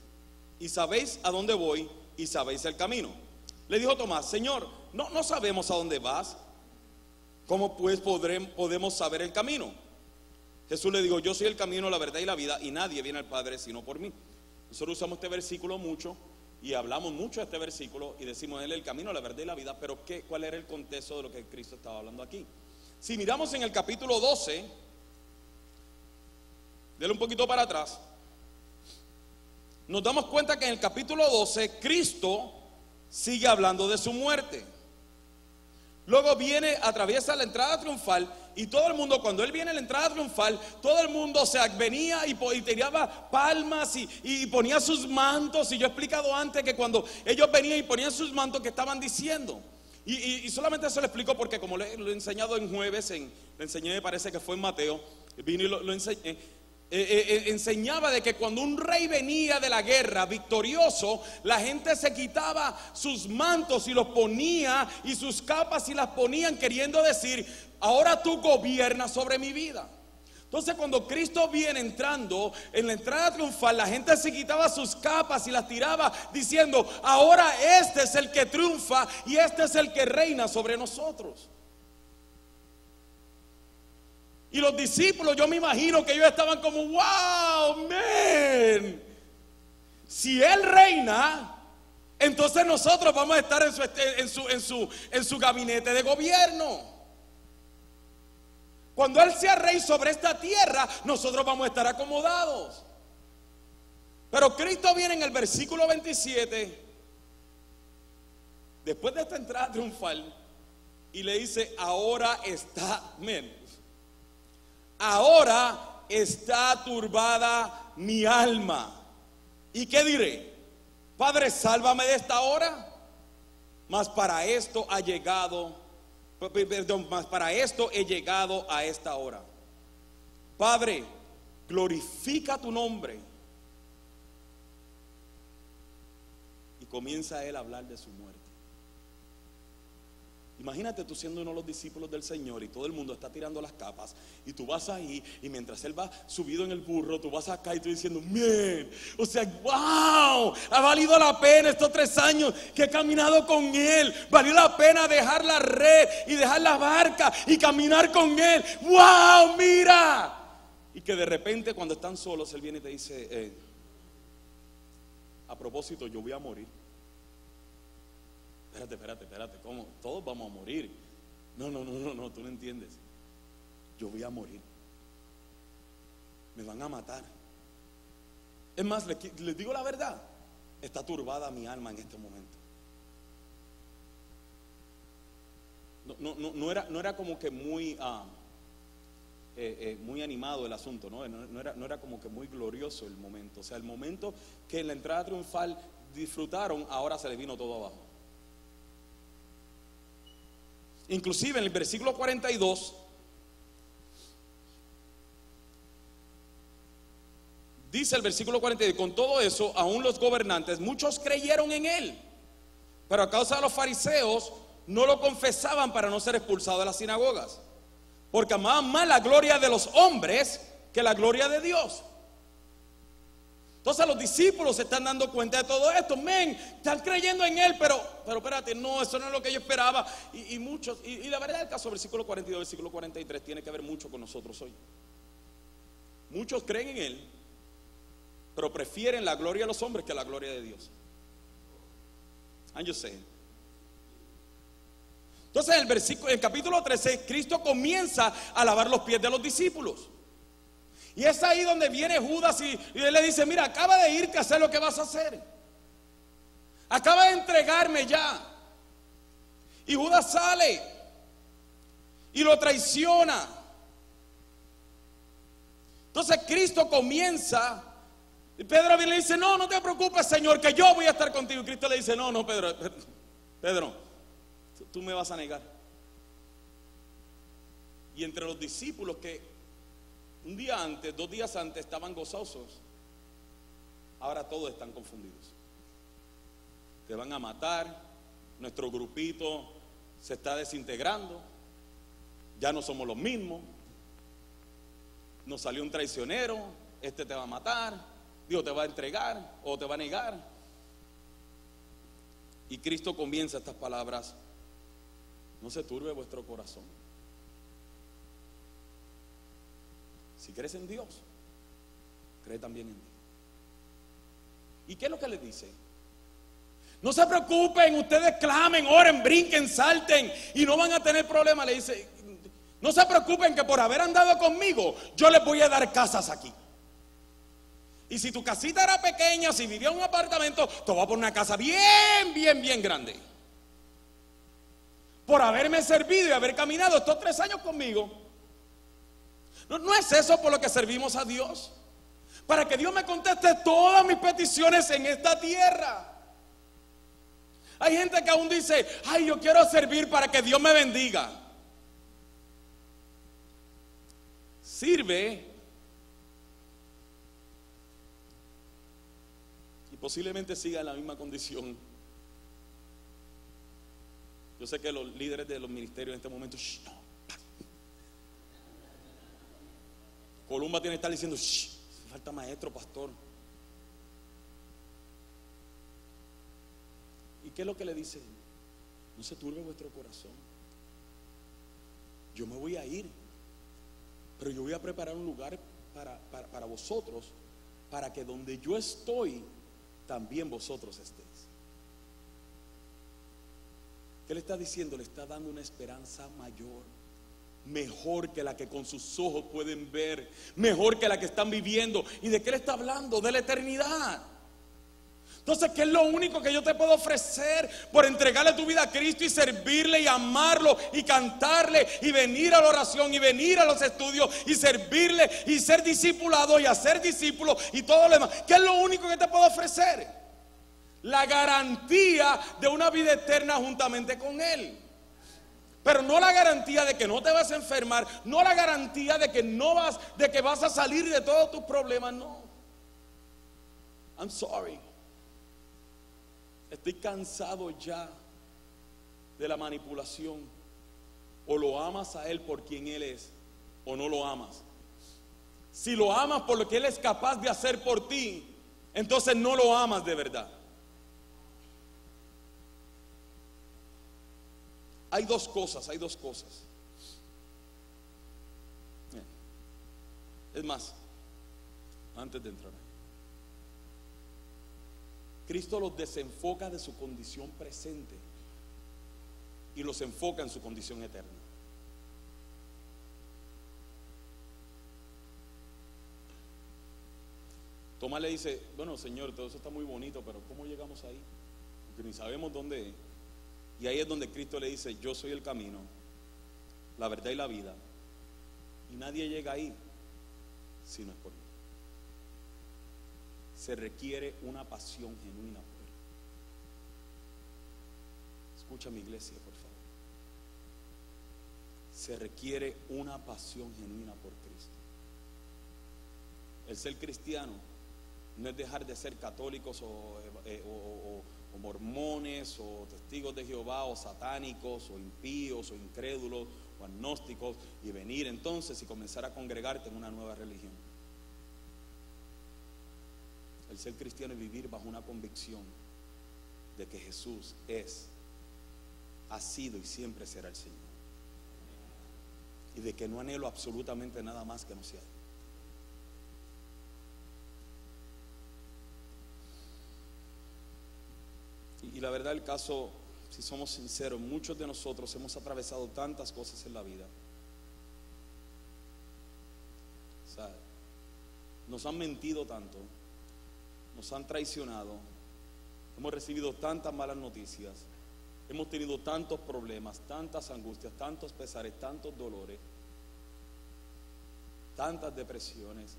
Y sabéis a dónde voy y sabéis el camino. Le dijo Tomás, Señor, no, no sabemos a dónde vas. ¿Cómo pues podemos saber el camino? Jesús le dijo, yo soy el camino, la verdad y la vida, y nadie viene al Padre sino por mí. Nosotros usamos este versículo mucho y hablamos mucho de este versículo y decimos, Él el camino, la verdad y la vida, pero ¿qué, ¿cuál era el contexto de lo que Cristo estaba hablando aquí? Si miramos en el capítulo 12, déle un poquito para atrás, nos damos cuenta que en el capítulo 12 Cristo sigue hablando de su muerte. Luego viene, atraviesa la entrada triunfal y todo el mundo, cuando él viene a la entrada triunfal, todo el mundo se venía y, tiraba palmas y, ponía sus mantos. Y yo he explicado antes que cuando ellos venían y ponían sus mantos, que estaban diciendo? Y, solamente eso lo explico porque como lo he enseñado en jueves, en, le enseñé, me parece que fue en Mateo, vino y lo enseñé. Eh, eh, eh, enseñaba de que cuando un rey venía de la guerra victorioso, la gente se quitaba sus mantos y los ponía y sus capas y las ponían queriendo decir, ahora tú gobiernas sobre mi vida. Entonces cuando Cristo viene entrando en la entrada triunfal, la gente se quitaba sus capas y las tiraba diciendo, ahora este es el que triunfa y este es el que reina sobre nosotros. Y los discípulos, yo me imagino que ellos estaban como, wow, man. Si Él reina, entonces nosotros vamos a estar en su, en su, en su, gabinete de gobierno. Cuando Él sea rey sobre esta tierra, nosotros vamos a estar acomodados. Pero Cristo viene en el versículo 27, después de esta entrada triunfal, y le dice, ahora está, men, ahora está turbada mi alma. ¿Y qué diré? Padre, sálvame de esta hora. Mas para esto ha llegado Perdón, más para esto he llegado a esta hora. Padre, glorifica tu nombre. Y comienza él a hablar de su muerte. Imagínate tú siendo uno de los discípulos del Señor y todo el mundo está tirando las capas y tú vas ahí y mientras Él va subido en el burro, tú vas acá y tú diciendo, bien, o sea, wow, ha valido la pena estos tres años que he caminado con Él, valió la pena dejar la red y dejar la barca y caminar con Él, wow, mira. Y que de repente cuando están solos Él viene y te dice, eh, a propósito, yo voy a morir espérate, espérate, espérate, ¿cómo? Todos vamos a morir. No, no, no, no, no, tú no entiendes. Yo voy a morir. Me van a matar. Es más, les, digo la verdad. Está turbada mi alma en este momento. No, no, no, era, no era como que muy, ah, eh, eh, muy animado el asunto, ¿no? No, era, no era como que muy glorioso el momento. O sea, el momento que en la entrada triunfal disfrutaron, ahora se le vino todo abajo. Inclusive en el versículo 42 dice el versículo 42, con todo eso, aún los gobernantes, muchos creyeron en él, pero a causa de los fariseos no lo confesaban para no ser expulsados de las sinagogas, porque amaban más la gloria de los hombres que la gloria de Dios. Entonces los discípulos se están dando cuenta de todo esto. Men, están creyendo en Él, pero, pero espérate, no, eso no es lo que yo esperaba. Y, muchos, y, la verdad el caso, versículo 42, versículo 43, tiene que ver mucho con nosotros hoy. Muchos creen en Él, pero prefieren la gloria de los hombres que la gloria de Dios. Just saying. Entonces en el versículo, en el capítulo 13, Cristo comienza a lavar los pies de los discípulos. Y es ahí donde viene Judas y, él le dice, mira, acaba de irte a hacer lo que vas a hacer. Acaba de entregarme ya. Y Judas sale y lo traiciona. Entonces Cristo comienza. Y Pedro le dice, no, no te preocupes, Señor, que yo voy a estar contigo. Y Cristo le dice, no, no, Pedro, <laughs> Pedro, tú me vas a negar. Y entre los discípulos que un día antes, dos días antes estaban gozosos. Ahora todos están confundidos. Te van a matar. Nuestro grupito se está desintegrando. Ya no somos los mismos. Nos salió un traicionero. Este te va a matar. Dios te va a entregar o te va a negar. Y Cristo comienza estas palabras. No se turbe vuestro corazón. Si crees en Dios, cree también en mí. ¿Y qué es lo que le dice? No se preocupen, ustedes clamen, oren, brinquen, salten y no van a tener problema. Le dice, no se preocupen que por haber andado conmigo, yo les voy a dar casas aquí. Y si tu casita era pequeña, si vivía en un apartamento, te voy a poner una casa bien, bien, bien grande. Por haberme servido y haber caminado estos tres años conmigo, no, es eso por lo que servimos a Dios. Para que Dios me conteste todas mis peticiones en esta tierra. Hay gente que aún dice, ay, yo quiero servir para que Dios me bendiga. Sirve y posiblemente siga en la misma condición. Yo sé que los líderes de los ministerios en este momento, Columba tiene que estar diciendo, falta maestro, pastor. ¿Y qué es lo que le dice? No se turbe vuestro corazón. Yo me voy a ir, pero yo voy a preparar un lugar para, para vosotros, para que donde yo estoy, también vosotros estéis. ¿Qué le está diciendo? Le está dando una esperanza mayor mejor que la que con sus ojos pueden ver, mejor que la que están viviendo. ¿Y de qué le está hablando? De la eternidad. Entonces, ¿qué es lo único que yo te puedo ofrecer por entregarle tu vida a Cristo y servirle y amarlo y cantarle y venir a la oración y venir a los estudios y servirle y ser discipulado y hacer discípulo y todo lo demás? ¿Qué es lo único que te puedo ofrecer? La garantía de una vida eterna juntamente con Él. Pero no la garantía de que no te vas a enfermar, no la garantía de que no vas, de que vas a salir de todos tus problemas, no. I'm sorry. Estoy cansado ya de la manipulación. O lo amas a Él por quien Él es, o no lo amas. Si lo amas por lo que Él es capaz de hacer por ti, entonces no lo amas de verdad. Hay dos cosas, hay dos cosas. Es más, antes de entrar. Cristo los desenfoca de su condición presente y los enfoca en su condición eterna. Tomás le dice, bueno Señor, todo eso está muy bonito, pero ¿cómo llegamos ahí? Porque ni sabemos dónde y ahí es donde Cristo le dice, yo soy el camino, la verdad y la vida. Y nadie llega ahí si no es por mí. Se requiere una pasión genuina por Él. Escucha mi iglesia, por favor. Se requiere una pasión genuina por Cristo. El ser cristiano no es dejar de ser católicos o, eh, o mormones o testigos de Jehová o satánicos o impíos o incrédulos o agnósticos y venir entonces y comenzar a congregarte en una nueva religión. El ser cristiano es vivir bajo una convicción de que Jesús es, ha sido y siempre será el Señor. Y de que no anhelo absolutamente nada más que no sea. Y, la verdad el caso, si somos sinceros, muchos de nosotros hemos atravesado tantas cosas en la vida. O sea, nos han mentido tanto, nos han traicionado, hemos recibido tantas malas noticias, hemos tenido tantos problemas, tantas angustias, tantos pesares, tantos dolores, tantas depresiones,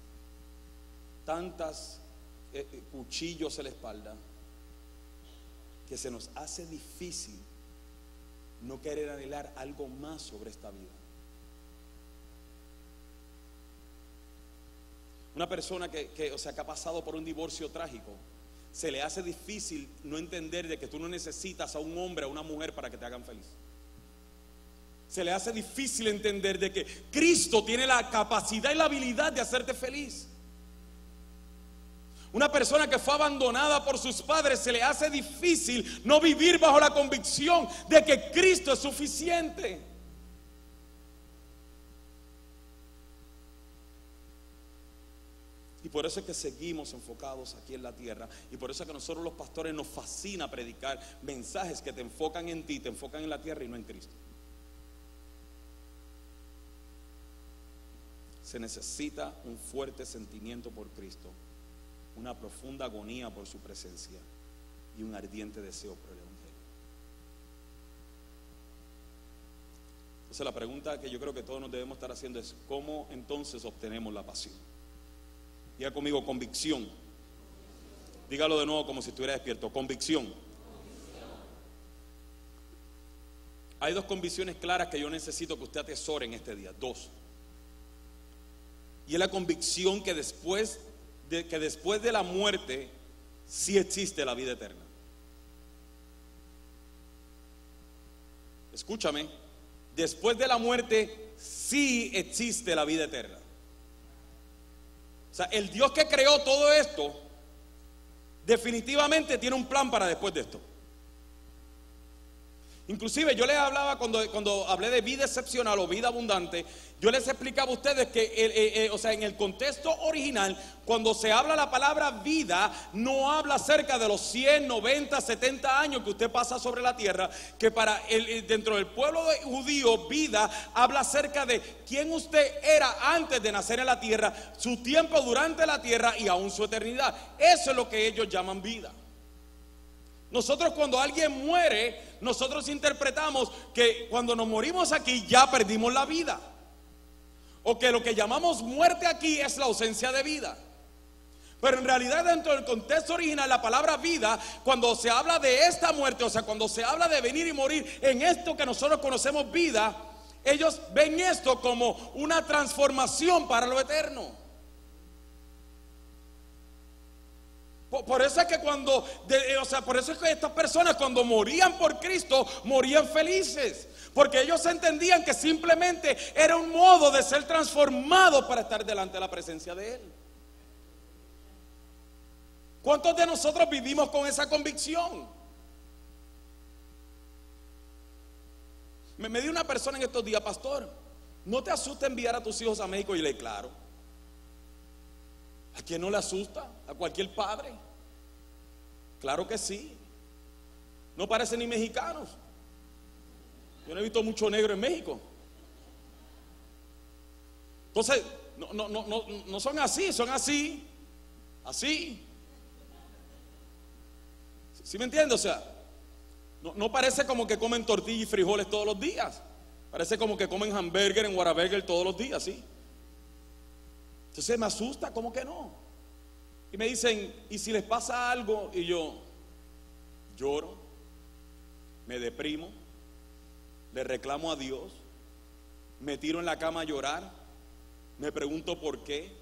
tantas eh, eh, cuchillos en la espalda que se nos hace difícil no querer anhelar algo más sobre esta vida. Una persona que, o sea, que ha pasado por un divorcio trágico, se le hace difícil no entender de que tú no necesitas a un hombre o a una mujer para que te hagan feliz. Se le hace difícil entender de que Cristo tiene la capacidad y la habilidad de hacerte feliz. Una persona que fue abandonada por sus padres se le hace difícil no vivir bajo la convicción de que Cristo es suficiente. Y por eso es que seguimos enfocados aquí en la tierra. Y por eso es que nosotros los pastores nos fascina predicar mensajes que te enfocan en ti, te enfocan en la tierra y no en Cristo. Se necesita un fuerte sentimiento por Cristo una profunda agonía por su presencia y un ardiente deseo por el Evangelio. Entonces la pregunta que yo creo que todos nos debemos estar haciendo es, ¿cómo entonces obtenemos la pasión? Diga conmigo, convicción. Dígalo de nuevo como si estuviera despierto, convicción. Hay dos convicciones claras que yo necesito que usted atesore en este día, dos. Y es la convicción que después de que después de la muerte sí existe la vida eterna. Escúchame, después de la muerte sí existe la vida eterna. O sea, el Dios que creó todo esto definitivamente tiene un plan para después de esto. Inclusive yo les hablaba cuando, cuando hablé de vida excepcional o vida abundante, yo les explicaba a ustedes que, eh, eh, o sea, en el contexto original, cuando se habla la palabra vida, no habla acerca de los 100, 90, 70 años que usted pasa sobre la tierra, que para el, dentro del pueblo judío, vida habla acerca de quién usted era antes de nacer en la tierra, su tiempo durante la tierra y aún su eternidad. Eso es lo que ellos llaman vida. Nosotros cuando alguien muere, nosotros interpretamos que cuando nos morimos aquí ya perdimos la vida. O que lo que llamamos muerte aquí es la ausencia de vida. Pero en realidad dentro del contexto original, la palabra vida, cuando se habla de esta muerte, o sea, cuando se habla de venir y morir en esto que nosotros conocemos vida, ellos ven esto como una transformación para lo eterno. Por, eso es que cuando, o sea, por eso es que estas personas cuando morían por Cristo, morían felices. Porque ellos entendían que simplemente era un modo de ser transformado para estar delante de la presencia de Él. ¿Cuántos de nosotros vivimos con esa convicción? Me, me dio una persona en estos días, pastor, ¿no te asusta enviar a tus hijos a México? Y le claro. ¿A quién no le asusta? ¿A cualquier padre? Claro que sí. No parecen ni mexicanos. Yo no he visto mucho negro en México. Entonces, no, no, no, no, no son así, son así, así. ¿Sí me entiende? O sea, no, parece como que comen tortillas y frijoles todos los días. Parece como que comen hamburger en Whataburger todos los días, ¿sí? Entonces me asusta, ¿cómo que no? Y me dicen, ¿y si les pasa algo? Y yo lloro, me deprimo, le reclamo a Dios, me tiro en la cama a llorar, me pregunto por qué,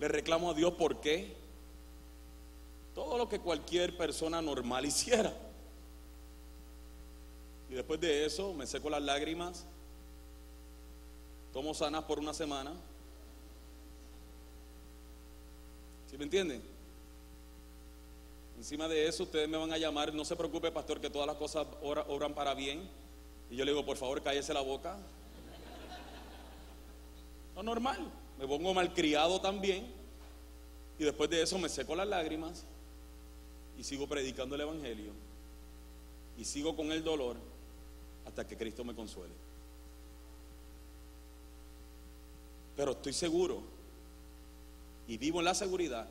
le reclamo a Dios por qué, todo lo que cualquier persona normal <laughs> hiciera. Y después de eso me seco las lágrimas, tomo sanas por una semana. ¿Sí me entienden? Encima de eso ustedes me van a llamar, no se preocupe pastor que todas las cosas obran para bien. Y yo le digo, por favor, cállese la boca. No normal, me pongo malcriado también. Y después de eso me seco las lágrimas y sigo predicando el Evangelio y sigo con el dolor hasta que Cristo me consuele. Pero estoy seguro y vivo en la seguridad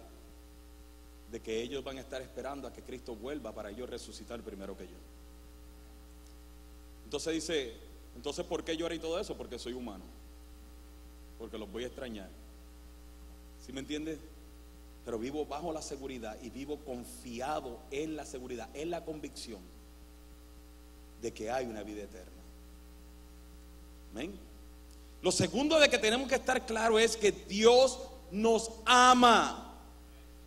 de que ellos van a estar esperando a que Cristo vuelva para ellos resucitar primero que yo. Entonces dice, entonces ¿por qué llora y todo eso? Porque soy humano. Porque los voy a extrañar. ¿Sí me entiendes? pero vivo bajo la seguridad y vivo confiado en la seguridad, en la convicción de que hay una vida eterna. Lo segundo de que tenemos que estar claro es que Dios nos ama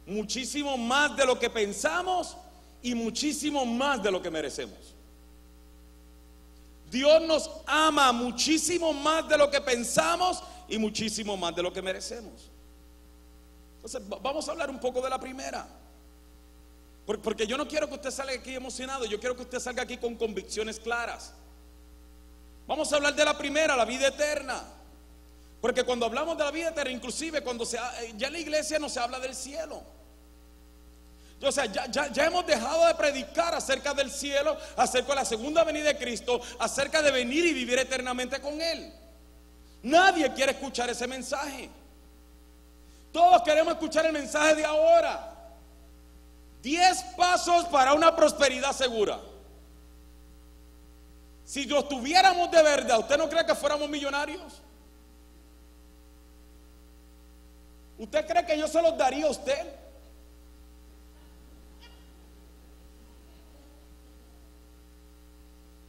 muchísimo más de lo que pensamos y muchísimo más de lo que merecemos. Dios nos ama muchísimo más de lo que pensamos y muchísimo más de lo que merecemos. Entonces, vamos a hablar un poco de la primera. Porque yo no quiero que usted salga aquí emocionado, yo quiero que usted salga aquí con convicciones claras. Vamos a hablar de la primera, la vida eterna. Porque cuando hablamos de la vida eterna, inclusive cuando se, eh, ya en la iglesia no se habla del cielo. O sea, ya, ya, hemos dejado de predicar acerca del cielo, acerca de la segunda venida de Cristo, acerca de venir y vivir eternamente con Él. Nadie quiere escuchar ese mensaje. Todos queremos escuchar el mensaje de ahora. Diez pasos para una prosperidad segura. Si los tuviéramos de verdad, ¿usted no cree que fuéramos millonarios? ¿Usted cree que yo se los daría a usted?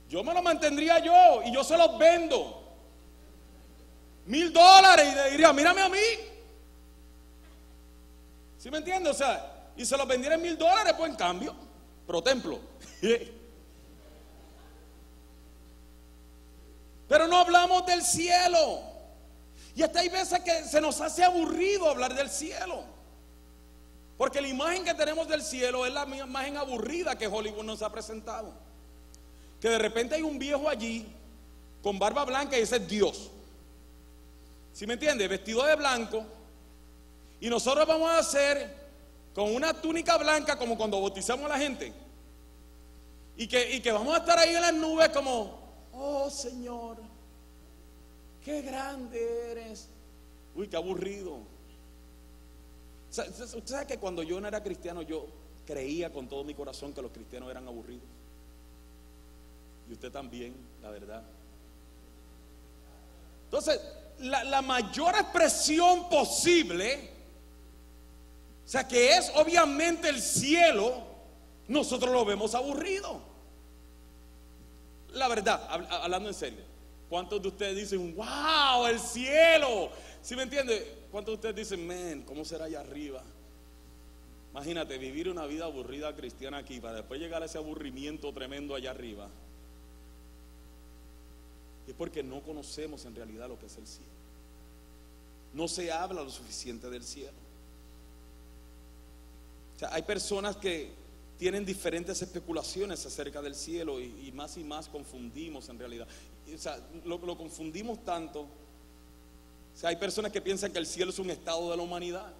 Yo me lo mantendría yo y yo se los vendo. Mil dólares y le diría, mírame a mí. ¿Sí me entiende? O sea, y se los vendieron mil dólares, pues en cambio, pro templo. <laughs> Pero no hablamos del cielo. Y hasta hay veces que se nos hace aburrido hablar del cielo. Porque la imagen que tenemos del cielo es la imagen aburrida que Hollywood nos ha presentado. Que de repente hay un viejo allí con barba blanca y ese es Dios. ¿Sí me entiende? Vestido de blanco y nosotros vamos a hacer con una túnica blanca como cuando bautizamos a la gente. Y que, que vamos a estar ahí en las nubes como, oh Señor, qué grande eres. Uy, qué aburrido. Usted sabe que cuando yo no era cristiano, yo creía con todo mi corazón que los cristianos eran aburridos. Y usted también, la verdad. Entonces, la, la mayor expresión posible sea que es obviamente el cielo, nosotros lo vemos aburrido. La verdad, hablando en serio, ¿cuántos de ustedes dicen, wow, el cielo? ¿Sí me entiende? ¿Cuántos de ustedes dicen, men, ¿cómo será allá arriba? Imagínate vivir una vida aburrida cristiana aquí para después llegar a ese aburrimiento tremendo allá arriba. Es porque no conocemos en realidad lo que es el cielo. No se habla lo suficiente del cielo. O sea, hay personas que tienen diferentes especulaciones acerca del cielo y, más y más confundimos en realidad. O sea, lo, confundimos tanto. O sea, hay personas que piensan que el cielo es un estado de la humanidad.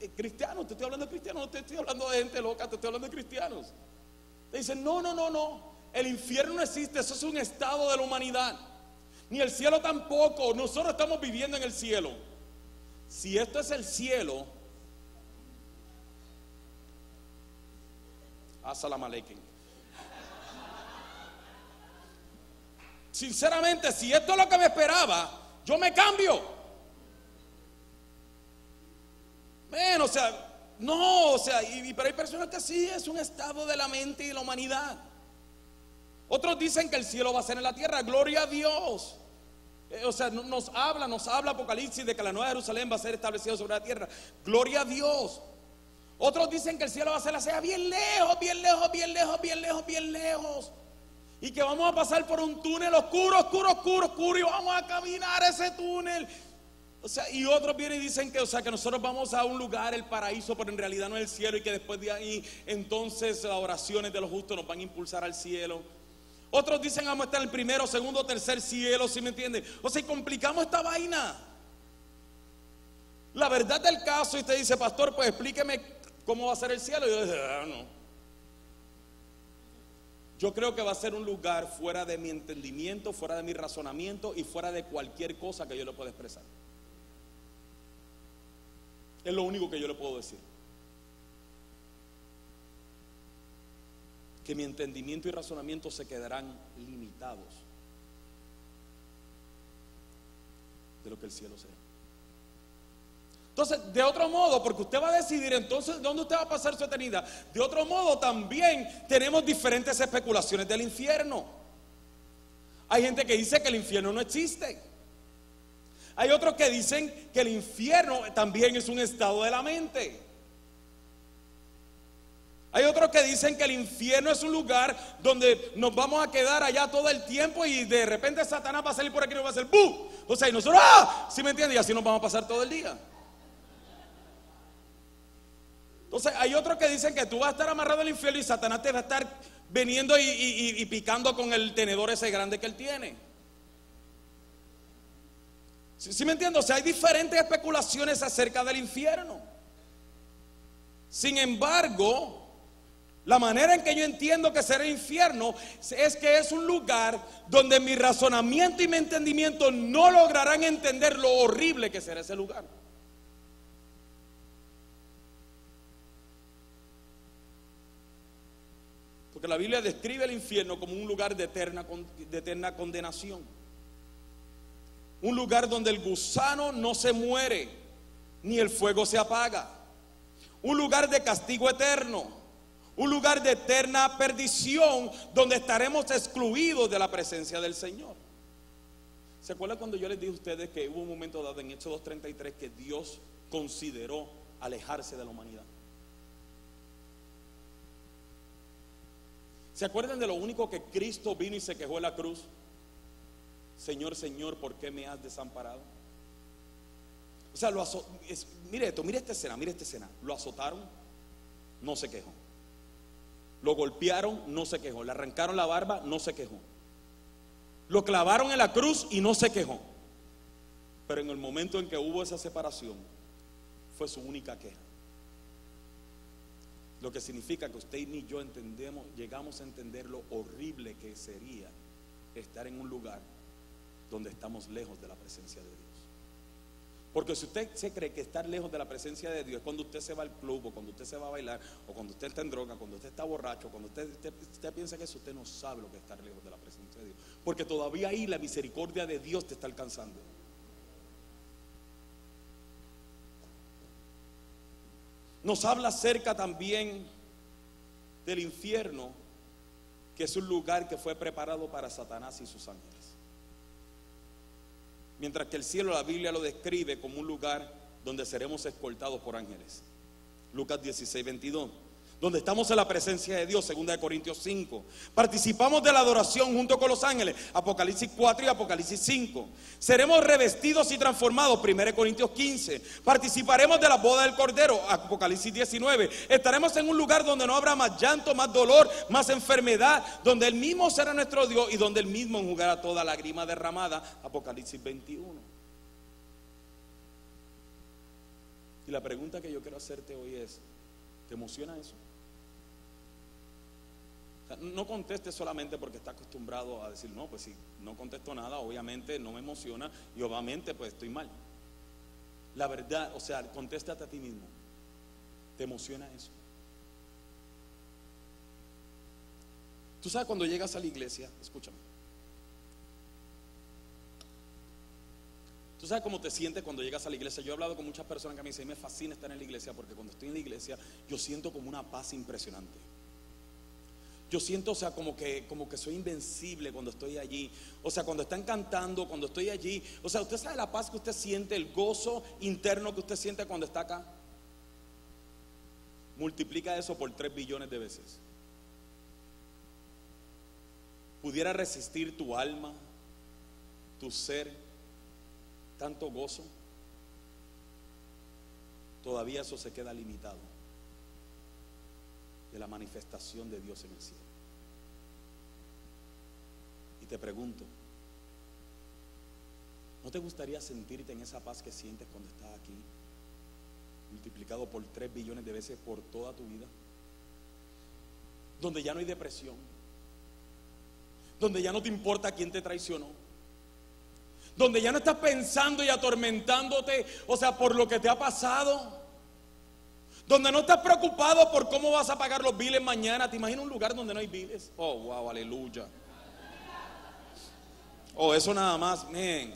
Eh, cristianos, te estoy hablando de cristianos, no te estoy hablando de gente loca, te estoy hablando de cristianos. Te dicen, no, no, no, no, el infierno no existe, eso es un estado de la humanidad. Ni el cielo tampoco, nosotros estamos viviendo en el cielo. Si esto es el cielo, Assalamu alaikum. Sinceramente, si esto es lo que me esperaba, yo me cambio. Bueno, o sea, no, o sea, y, pero hay personas que sí, es un estado de la mente y de la humanidad. Otros dicen que el cielo va a ser en la tierra, gloria a Dios. Eh, o sea, nos habla, nos habla Apocalipsis de que la nueva Jerusalén va a ser establecida sobre la tierra. Gloria a Dios. Otros dicen que el cielo va a ser la sea bien lejos, bien lejos, bien lejos, bien lejos, bien lejos. Y que vamos a pasar por un túnel oscuro, oscuro, oscuro, oscuro. Y vamos a caminar ese túnel. O sea, y otros vienen y dicen que, o sea, que nosotros vamos a un lugar, el paraíso, pero en realidad no es el cielo y que después de ahí, entonces las oraciones de los justos nos van a impulsar al cielo. Otros dicen vamos a estar en el primero, segundo, tercer cielo, ¿sí me entiende? O sea, complicamos esta vaina. La verdad del caso, y usted dice, pastor, pues explíqueme cómo va a ser el cielo. Y yo digo, ah, no. Yo creo que va a ser un lugar fuera de mi entendimiento, fuera de mi razonamiento y fuera de cualquier cosa que yo le pueda expresar. Es lo único que yo le puedo decir. Que mi entendimiento y razonamiento se quedarán limitados de lo que el cielo sea. Entonces, de otro modo, porque usted va a decidir entonces dónde usted va a pasar su eternidad, de otro modo también tenemos diferentes especulaciones del infierno. Hay gente que dice que el infierno no existe. Hay otros que dicen que el infierno también es un estado de la mente. Hay otros que dicen que el infierno es un lugar donde nos vamos a quedar allá todo el tiempo y de repente Satanás va a salir por aquí y nos va a hacer ¡bu! O sea, y nosotros ¡ah! ¿Sí me entiendes? Y así nos vamos a pasar todo el día. Entonces, hay otros que dicen que tú vas a estar amarrado al infierno y Satanás te va a estar veniendo y picando con el tenedor ese grande que él tiene. ¿Sí, me entiendo? O sea, hay diferentes especulaciones acerca del infierno. Sin embargo, la manera en que yo entiendo que será infierno es que es un lugar donde mi razonamiento y mi entendimiento no lograrán entender lo horrible que será ese lugar. La Biblia describe el infierno como un lugar de eterna, de eterna condenación. Un lugar donde el gusano no se muere, ni el fuego se apaga. Un lugar de castigo eterno. Un lugar de eterna perdición donde estaremos excluidos de la presencia del Señor. ¿Se acuerdan cuando yo les dije a ustedes que hubo un momento dado en Hechos 2.33 que Dios consideró alejarse de la humanidad? ¿Se acuerdan de lo único que Cristo vino y se quejó en la cruz? Señor, Señor, ¿por qué me has desamparado? O sea, lo mire esto, mire esta escena, mire esta escena. Lo azotaron, no se quejó. Lo golpearon, no se quejó. Le arrancaron la barba, no se quejó. Lo clavaron en la cruz y no se quejó. Pero en el momento en que hubo esa separación, fue su única queja. Lo que significa que usted ni yo entendemos, llegamos a entender lo horrible que sería estar en un lugar donde estamos lejos de la presencia de Dios. Porque si usted se cree que estar lejos de la presencia de Dios es cuando usted se va al club o cuando usted se va a bailar o cuando usted está en droga, cuando usted está borracho, cuando usted, usted, piensa que eso, usted no sabe lo que es estar lejos de la presencia de Dios. Porque todavía ahí la misericordia de Dios te está alcanzando. Nos habla acerca también del infierno, que es un lugar que fue preparado para Satanás y sus ángeles. Mientras que el cielo, la Biblia lo describe como un lugar donde seremos escoltados por ángeles. Lucas 16, 22 donde estamos en la presencia de Dios, 2 Corintios 5. Participamos de la adoración junto con los ángeles, Apocalipsis 4 y Apocalipsis 5. Seremos revestidos y transformados, 1 Corintios 15. Participaremos de la boda del Cordero, Apocalipsis 19. Estaremos en un lugar donde no habrá más llanto, más dolor, más enfermedad, donde el mismo será nuestro Dios y donde el mismo enjugará toda lágrima derramada, Apocalipsis 21. Y la pregunta que yo quiero hacerte hoy es, ¿te emociona eso? No conteste solamente porque está acostumbrado a decir, no, pues si no contesto nada, obviamente no me emociona y obviamente pues estoy mal. La verdad, o sea, contéstate a ti mismo. ¿Te emociona eso? Tú sabes cuando llegas a la iglesia, escúchame. Tú sabes cómo te sientes cuando llegas a la iglesia. Yo he hablado con muchas personas que me dicen, me fascina estar en la iglesia porque cuando estoy en la iglesia yo siento como una paz impresionante. Yo siento, o sea, como que, como que soy invencible cuando estoy allí. O sea, cuando están cantando, cuando estoy allí. O sea, usted sabe la paz que usted siente, el gozo interno que usted siente cuando está acá. Multiplica eso por tres billones de veces. Pudiera resistir tu alma, tu ser, tanto gozo. Todavía eso se queda limitado de la manifestación de Dios en el cielo. Te pregunto, ¿no te gustaría sentirte en esa paz que sientes cuando estás aquí? Multiplicado por tres billones de veces por toda tu vida. Donde ya no hay depresión. Donde ya no te importa quién te traicionó. Donde ya no estás pensando y atormentándote, o sea, por lo que te ha pasado donde no estás preocupado por cómo vas a pagar los biles mañana. ¿Te imaginas un lugar donde no hay biles? Oh, wow, aleluya. Oh, eso nada más, men.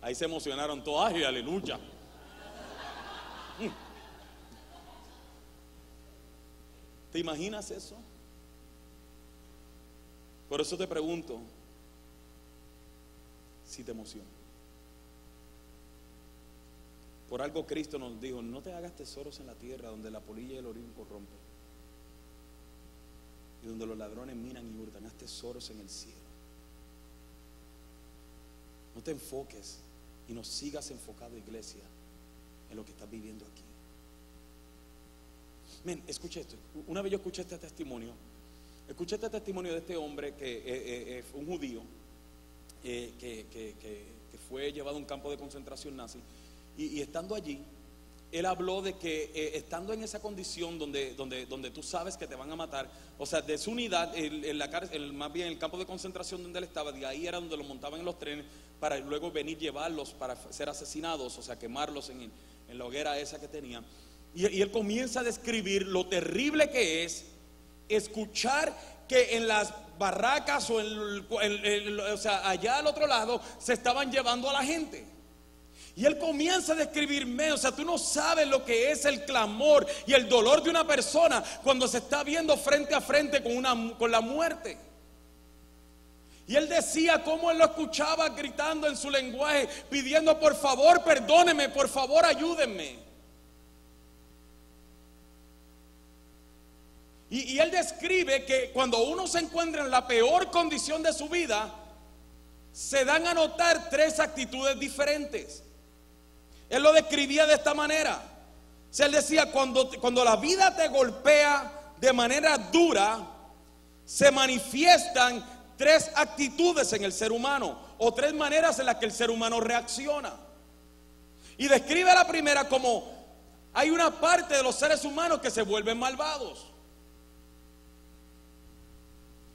Ahí se emocionaron todas y aleluya. ¿Te imaginas eso? Por eso te pregunto si te emociona. Por algo Cristo nos dijo, no te hagas tesoros en la tierra donde la polilla y el orín corrompen. Y donde los ladrones minan y hurtan, haz tesoros en el cielo. No te enfoques y no sigas enfocado, iglesia, en lo que estás viviendo aquí. Men, escucha esto. Una vez yo escuché este testimonio. Escuché este testimonio de este hombre que es eh, eh, un judío eh, que, que fue llevado a un campo de concentración nazi y, estando allí, él habló de que eh, estando en esa condición donde, donde, donde tú sabes que te van a matar, o sea, de su unidad, en la cárcel, más bien el campo de concentración donde él estaba, de ahí era donde lo montaban en los trenes para luego venir llevarlos para ser asesinados, o sea, quemarlos en, en la hoguera esa que tenía. Y, él comienza a describir lo terrible que es escuchar que en las barracas o, en, o sea, allá al otro lado se estaban llevando a la gente. Y él comienza a describirme, o sea, tú no sabes lo que es el clamor y el dolor de una persona cuando se está viendo frente a frente con, la muerte. Y él decía cómo él lo escuchaba gritando en su lenguaje, pidiendo por favor, perdóneme, por favor, ayúdenme. Y él describe que cuando uno se encuentra en la peor condición de su vida, se dan a notar tres actitudes diferentes. Él lo describía de esta manera. O él decía, cuando, cuando la vida te golpea de manera dura, se manifiestan tres actitudes en el ser humano o tres maneras en las que el ser humano reacciona. Y describe la primera como hay una parte de los seres humanos que se vuelven malvados.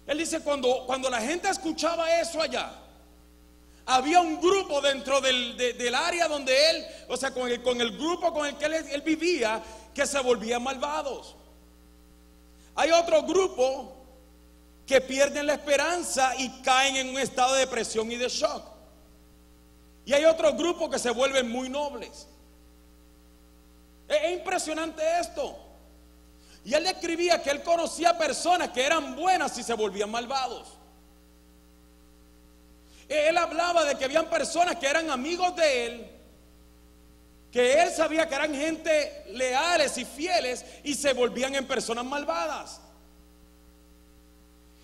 Él dice, cuando, cuando la gente escuchaba eso allá, había un grupo dentro del, área donde él, o sea, con el, con el grupo con el que él, vivía, que se volvían malvados. Hay otro grupo que pierden la esperanza y caen en un estado de depresión y de shock. Y hay otros grupos que se vuelven muy nobles. Es impresionante esto. Y él escribía que él conocía personas que eran buenas y se volvían malvados. Él hablaba de que habían personas que eran amigos de él, que él sabía que eran gente leales y fieles y se volvían en personas malvadas.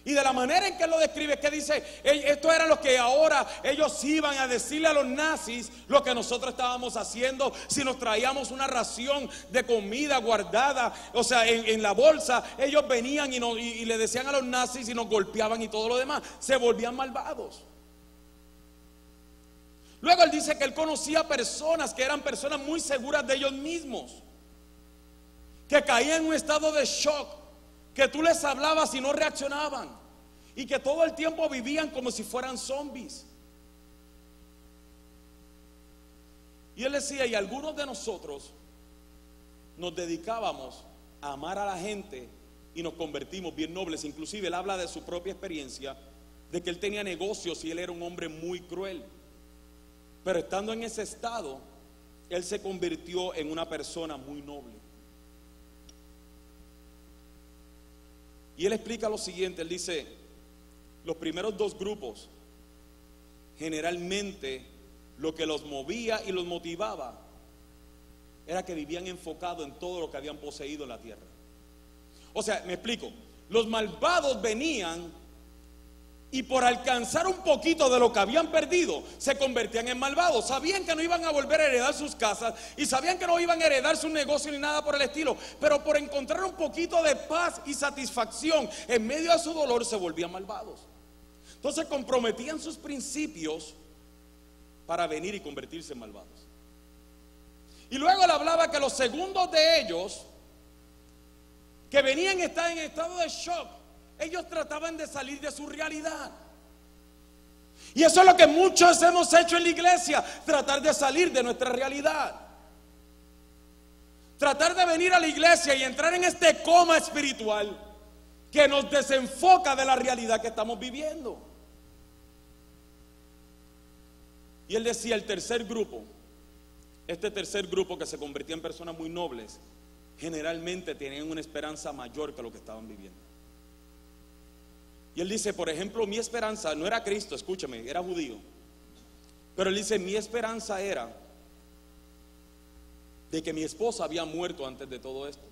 Y de la manera en que lo describe, que dice, esto era lo que ahora ellos iban a decirle a los nazis lo que nosotros estábamos haciendo si nos traíamos una ración de comida guardada, o sea, en, la bolsa, ellos venían y, y le decían a los nazis y nos golpeaban y todo lo demás, se volvían malvados. Luego él dice que él conocía personas que eran personas muy seguras de ellos mismos, que caían en un estado de shock, que tú les hablabas y no reaccionaban, y que todo el tiempo vivían como si fueran zombies. Y él decía, y algunos de nosotros nos dedicábamos a amar a la gente y nos convertimos bien nobles. Inclusive él habla de su propia experiencia, de que él tenía negocios y él era un hombre muy cruel. Pero estando en ese estado, él se convirtió en una persona muy noble. Y él explica lo siguiente, él dice, los primeros dos grupos, generalmente lo que los movía y los motivaba era que vivían enfocados en todo lo que habían poseído en la tierra. O sea, me explico, los malvados venían y por alcanzar un poquito de lo que habían perdido, se convertían en malvados. Sabían que no iban a volver a heredar sus casas y sabían que no iban a heredar su negocio ni nada por el estilo, pero por encontrar un poquito de paz y satisfacción en medio de su dolor, se volvían malvados. Entonces comprometían sus principios para venir y convertirse en malvados. Y luego le hablaba que los segundos de ellos, que venían estar en estado de shock, ellos trataban de salir de su realidad. Y eso es lo que muchos hemos hecho en la iglesia, tratar de salir de nuestra realidad. Tratar de venir a la iglesia y entrar en este coma espiritual que nos desenfoca de la realidad que estamos viviendo. Y él decía, el tercer grupo, este tercer grupo que se convertía en personas muy nobles, generalmente tenían una esperanza mayor que lo que estaban viviendo. Y él dice, por ejemplo, mi esperanza no era Cristo, escúchame, era judío. Pero él dice, mi esperanza era de que mi esposa había muerto antes de todo esto.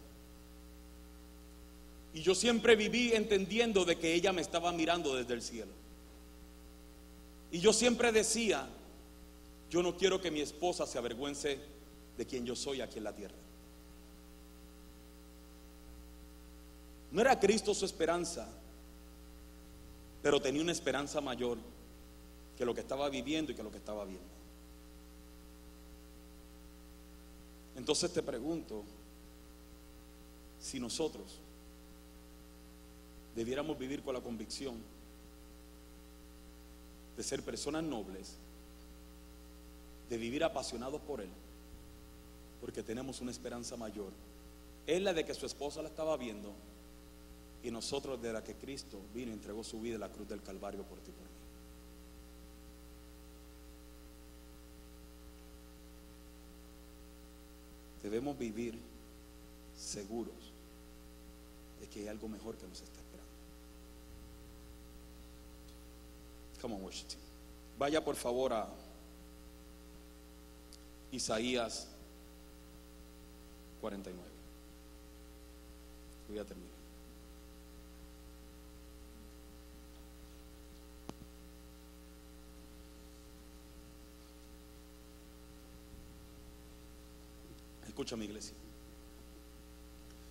Y yo siempre viví entendiendo de que ella me estaba mirando desde el cielo. Y yo siempre decía, yo no quiero que mi esposa se avergüence de quien yo soy aquí en la tierra. No era Cristo su esperanza, pero tenía una esperanza mayor que lo que estaba viviendo y que lo que estaba viendo. Entonces te pregunto si nosotros debiéramos vivir con la convicción de ser personas nobles, de vivir apasionados por Él, porque tenemos una esperanza mayor. Es la de que su esposa la estaba viendo y nosotros de la que Cristo vino y entregó su vida en la cruz del Calvario por ti por mí. Debemos vivir seguros de que hay algo mejor que nos está esperando. Come on, worship Vaya por favor a Isaías 49. Voy a terminar. Escucha mi iglesia.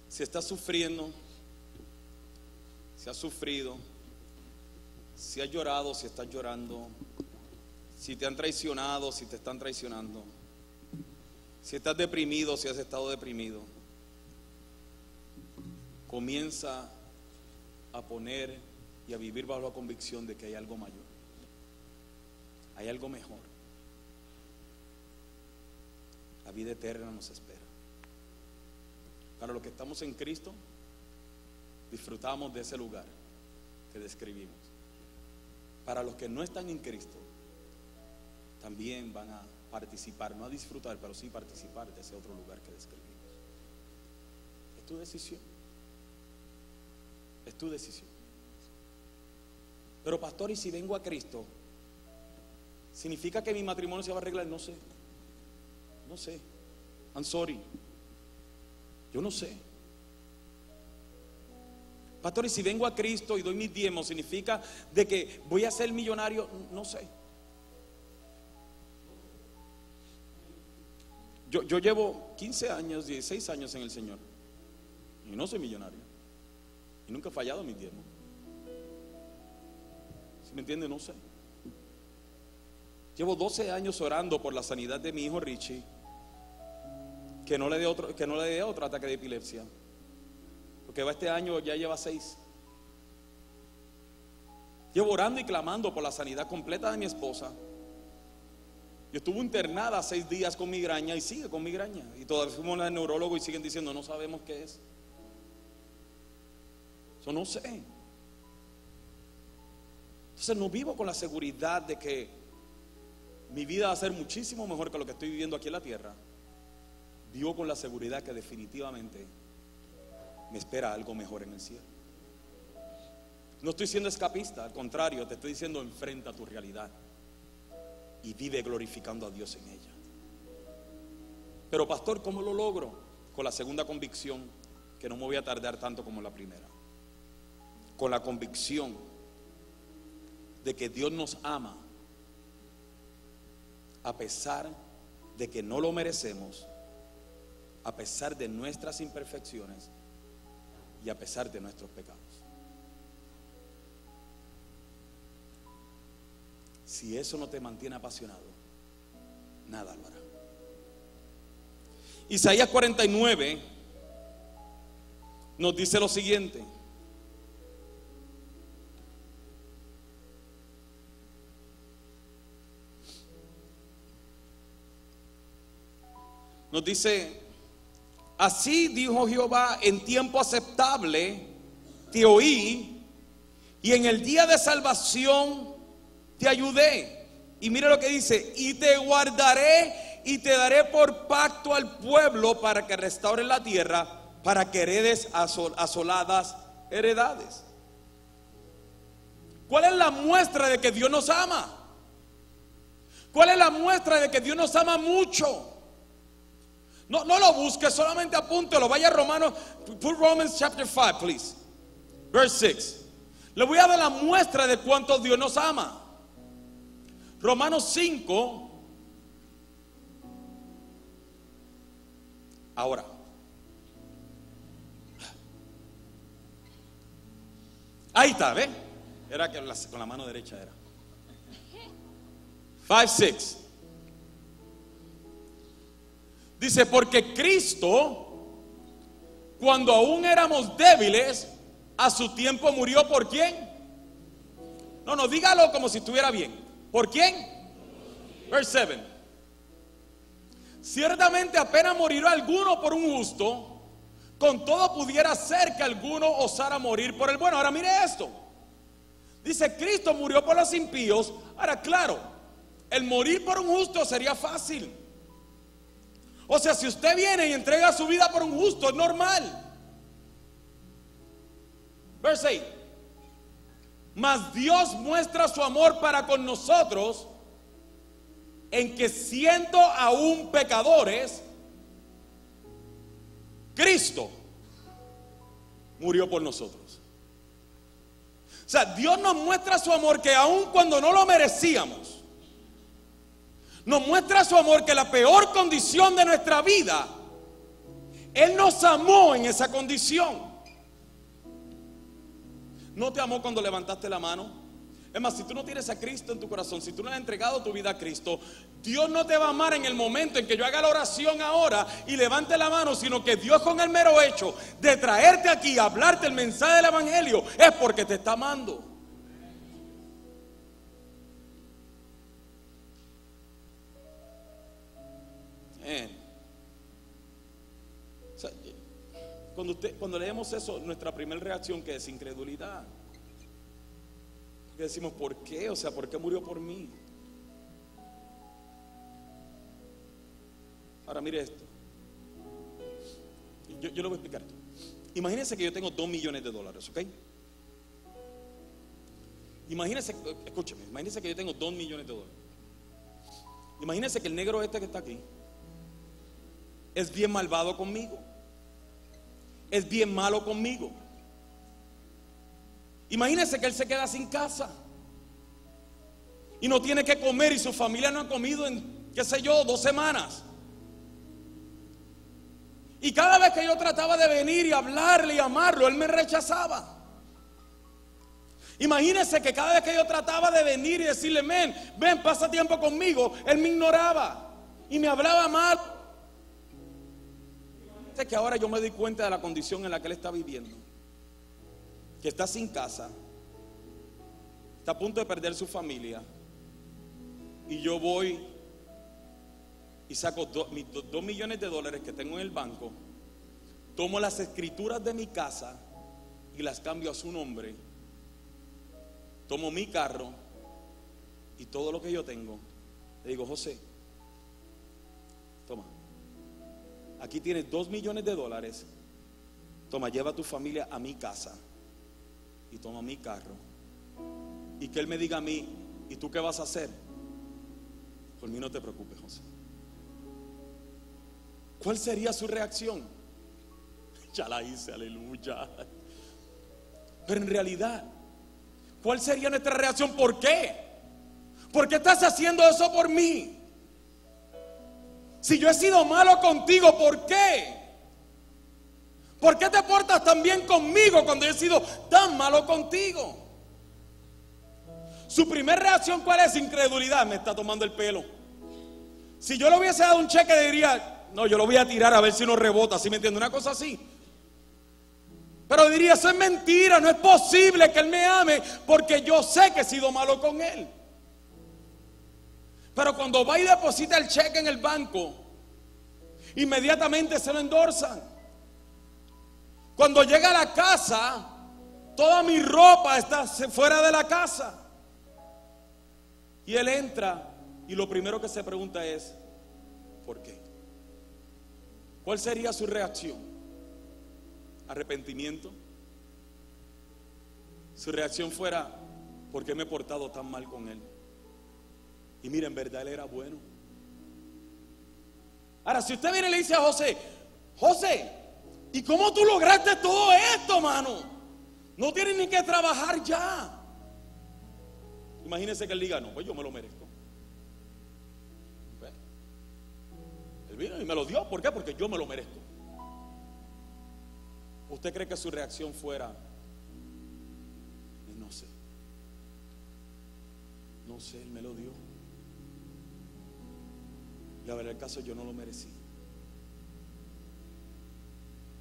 Si estás sufriendo, si has sufrido, si has llorado, si estás llorando, si te han traicionado, si te están traicionando, si estás deprimido, si has estado deprimido, comienza a poner y a vivir bajo la convicción de que hay algo mayor, hay algo mejor. La vida eterna nos espera. Para los que estamos en Cristo, disfrutamos de ese lugar que describimos. Para los que no están en Cristo, también van a participar, no a disfrutar, pero sí participar de ese otro lugar que describimos. Es tu decisión. Es tu decisión. Pero pastor, ¿y si vengo a Cristo? ¿Significa que mi matrimonio se va a arreglar? No sé. No sé. I'm sorry. Yo no sé. Pastor, y si vengo a Cristo y doy mis diezmos, ¿significa de que voy a ser millonario? No sé. Yo, yo llevo 15 años, 16 años en el Señor. Y no soy millonario. Y nunca he fallado mis diezmos. Si me entiende? No sé. Llevo 12 años orando por la sanidad de mi hijo Richie. Que no le dé otro, que no le dé otro ataque de epilepsia. Porque va este año, ya lleva seis. Llevo orando y clamando por la sanidad completa de mi esposa. Yo estuve internada seis días con migraña y sigue con migraña. Y todavía fuimos al neurólogo y siguen diciendo, no sabemos qué es. Eso no sé. Entonces no vivo con la seguridad de que mi vida va a ser muchísimo mejor que lo que estoy viviendo aquí en la tierra. Vivo con la seguridad que definitivamente me espera algo mejor en el cielo. No estoy siendo escapista, al contrario, te estoy diciendo enfrenta tu realidad y vive glorificando a Dios en ella. Pero pastor, ¿cómo lo logro? Con la segunda convicción, que no me voy a tardar tanto como la primera. Con la convicción de que Dios nos ama a pesar de que no lo merecemos, a pesar de nuestras imperfecciones y a pesar de nuestros pecados. Si eso no te mantiene apasionado, nada lo hará. Isaías 49 nos dice lo siguiente. Nos dice, así dijo Jehová, en tiempo aceptable te oí y en el día de salvación te ayudé. Y mire lo que dice, y te guardaré y te daré por pacto al pueblo para que restaure la tierra, para que heredes asoladas heredades. ¿Cuál es la muestra de que Dios nos ama? ¿Cuál es la muestra de que Dios nos ama mucho? No, no lo busque, solamente apúntelo. Vaya a Romanos, put Romans chapter 5, please. Verse 6. Le voy a dar la muestra de cuánto Dios nos ama. Romanos 5. Ahora. Ahí está, ¿ve? Era que con la mano derecha era. 5, 6. Dice, porque Cristo, cuando aún éramos débiles, a su tiempo murió por quién? No, no, dígalo como si estuviera bien. ¿Por quién? Verse 7. Ciertamente apenas morirá alguno por un justo, con todo pudiera ser que alguno osara morir por el bueno. Ahora mire esto. Dice, Cristo murió por los impíos. Ahora, claro, el morir por un justo sería fácil. O sea, si usted viene y entrega su vida por un justo, es normal. Verse 8. Mas Dios muestra su amor para con nosotros en que siendo aún pecadores, Cristo murió por nosotros. O sea, Dios nos muestra su amor que aún cuando no lo merecíamos, nos muestra su amor que la peor condición de nuestra vida, Él nos amó en esa condición. ¿No te amó cuando levantaste la mano? Es más, si tú no tienes a Cristo en tu corazón, si tú no has entregado tu vida a Cristo, Dios no te va a amar en el momento en que yo haga la oración ahora y levante la mano, sino que Dios con el mero hecho de traerte aquí, hablarte el mensaje del Evangelio, es porque te está amando. Cuando leemos eso, nuestra primera reacción que es incredulidad. Que decimos, ¿por qué? O sea, ¿por qué murió por mí? Ahora mire esto. Yo, yo le voy a explicar esto. Imagínense que yo tengo 2 millones de dólares, ¿ok? Imagínense, escúcheme, imagínense que yo tengo 2 millones de dólares. Imagínense que el negro este que está aquí es bien malvado conmigo. Es bien malo conmigo. Imagínense que él se queda sin casa y no tiene que comer y su familia no ha comido en, qué sé yo, dos semanas. Y cada vez que yo trataba de venir y hablarle y amarlo, él me rechazaba. Imagínense que cada vez que yo trataba de venir y decirle, men, ven, pasa tiempo conmigo, él me ignoraba y me hablaba mal. Imagínense que ahora yo me doy cuenta de la condición en la que él está viviendo. Que está sin casa, está a punto de perder su familia. Y yo voy y saco mis dos millones de dólares que tengo en el banco, tomo las escrituras de mi casa y las cambio a su nombre, tomo mi carro y todo lo que yo tengo, le digo, José, aquí tienes dos millones de dólares, toma, lleva a tu familia a mi casa y toma mi carro. Y que él me diga a mí, ¿y tú qué vas a hacer? Por mí no te preocupes, José. ¿Cuál sería su reacción? <laughs> Ya la hice, aleluya. Pero en realidad, ¿cuál sería nuestra reacción? ¿Por qué? ¿Por qué estás haciendo eso por mí? Si yo he sido malo contigo, ¿por qué? ¿Por qué te portas tan bien conmigo cuando he sido tan malo contigo? Su primera reacción, ¿cuál es? Incredulidad. Me está tomando el pelo. Si yo le hubiese dado un cheque, diría, no, yo lo voy a tirar a ver si no rebota, ¿sí me entiende? Una cosa así. Pero diría, eso es mentira, no es posible que Él me ame porque yo sé que he sido malo con Él. Pero cuando va y deposita el cheque en el banco, inmediatamente se lo endorsan. Cuando llega a la casa, toda mi ropa está fuera de la casa. Y él entra y lo primero que se pregunta es, ¿por qué? ¿Cuál sería su reacción? ¿Arrepentimiento? Su reacción fuera, ¿por qué me he portado tan mal con él? Y mira, en verdad él era bueno. Ahora, si usted viene y le dice a José, José, ¿y cómo tú lograste todo esto, mano? No tienes ni que trabajar ya. Imagínese que él diga, no, pues yo me lo merezco. y me lo dio. ¿Por qué? Porque yo me lo merezco. ¿Usted cree que su reacción fuera, no sé, no sé, él me lo dio? Y a ver, el caso yo no lo merecí.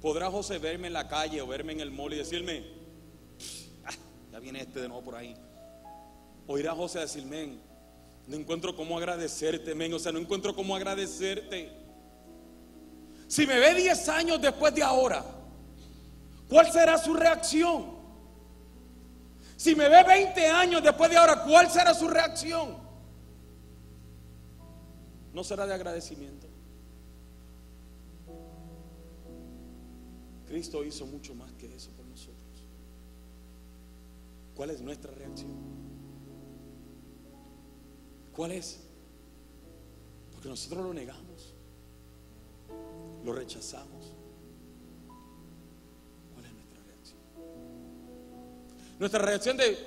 ¿Podrá José verme en la calle o verme en el mall y decirme, ah, ya viene este de nuevo por ahí? O irá José a decirme, no encuentro cómo agradecerte, men, o sea, no encuentro cómo agradecerte. Si me ve 10 años después de ahora, ¿cuál será su reacción? Si me ve 20 años después de ahora, ¿cuál será su reacción? No será de agradecimiento. Cristo hizo mucho más que eso por nosotros. ¿Cuál es nuestra reacción? ¿Cuál es? Porque nosotros lo negamos lo rechazamos. ¿Cuál es nuestra reacción? Nuestra reacción de,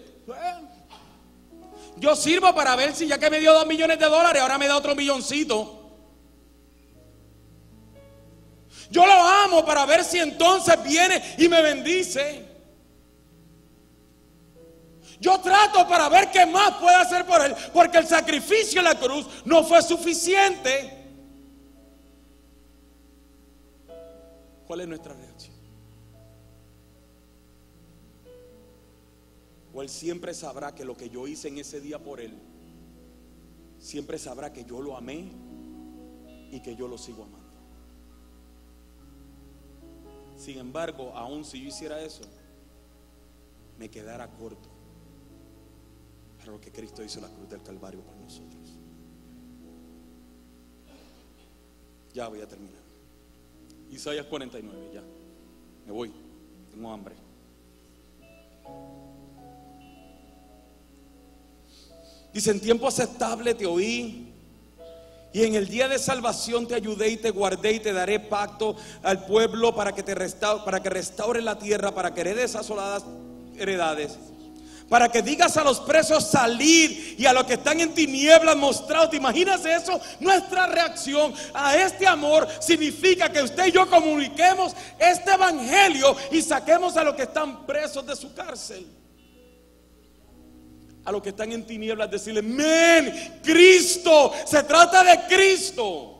yo sirvo para ver si ya que me dio dos millones de dólares, ahora me da otro milloncito. Yo lo amo para ver si entonces viene y me bendice. Yo trato para ver qué más puede hacer por él, porque el sacrificio en la cruz no fue suficiente. ¿Cuál es nuestra reacción? O él siempre sabrá que lo que yo hice en ese día por él, siempre sabrá que yo lo amé y que yo lo sigo amando. Sin embargo, aun si yo hiciera eso, me quedara corto para lo que Cristo hizo en la cruz del Calvario por nosotros. Ya voy a terminar. Isaías 49, ya. Me voy. Tengo hambre. Dice, en tiempo aceptable te oí. Y en el día de salvación te ayudé y te guardé y te daré pacto al pueblo para que te restaure, para que restaure la tierra, para que heredes asoladas heredades para que digas a los presos salir y a los que están en tinieblas mostrados. ¿Te imaginas eso? Nuestra reacción a este amor significa que usted y yo comuniquemos este evangelio y saquemos a los que están presos de su cárcel. A los que están en tinieblas decirle, men, Cristo, se trata de Cristo.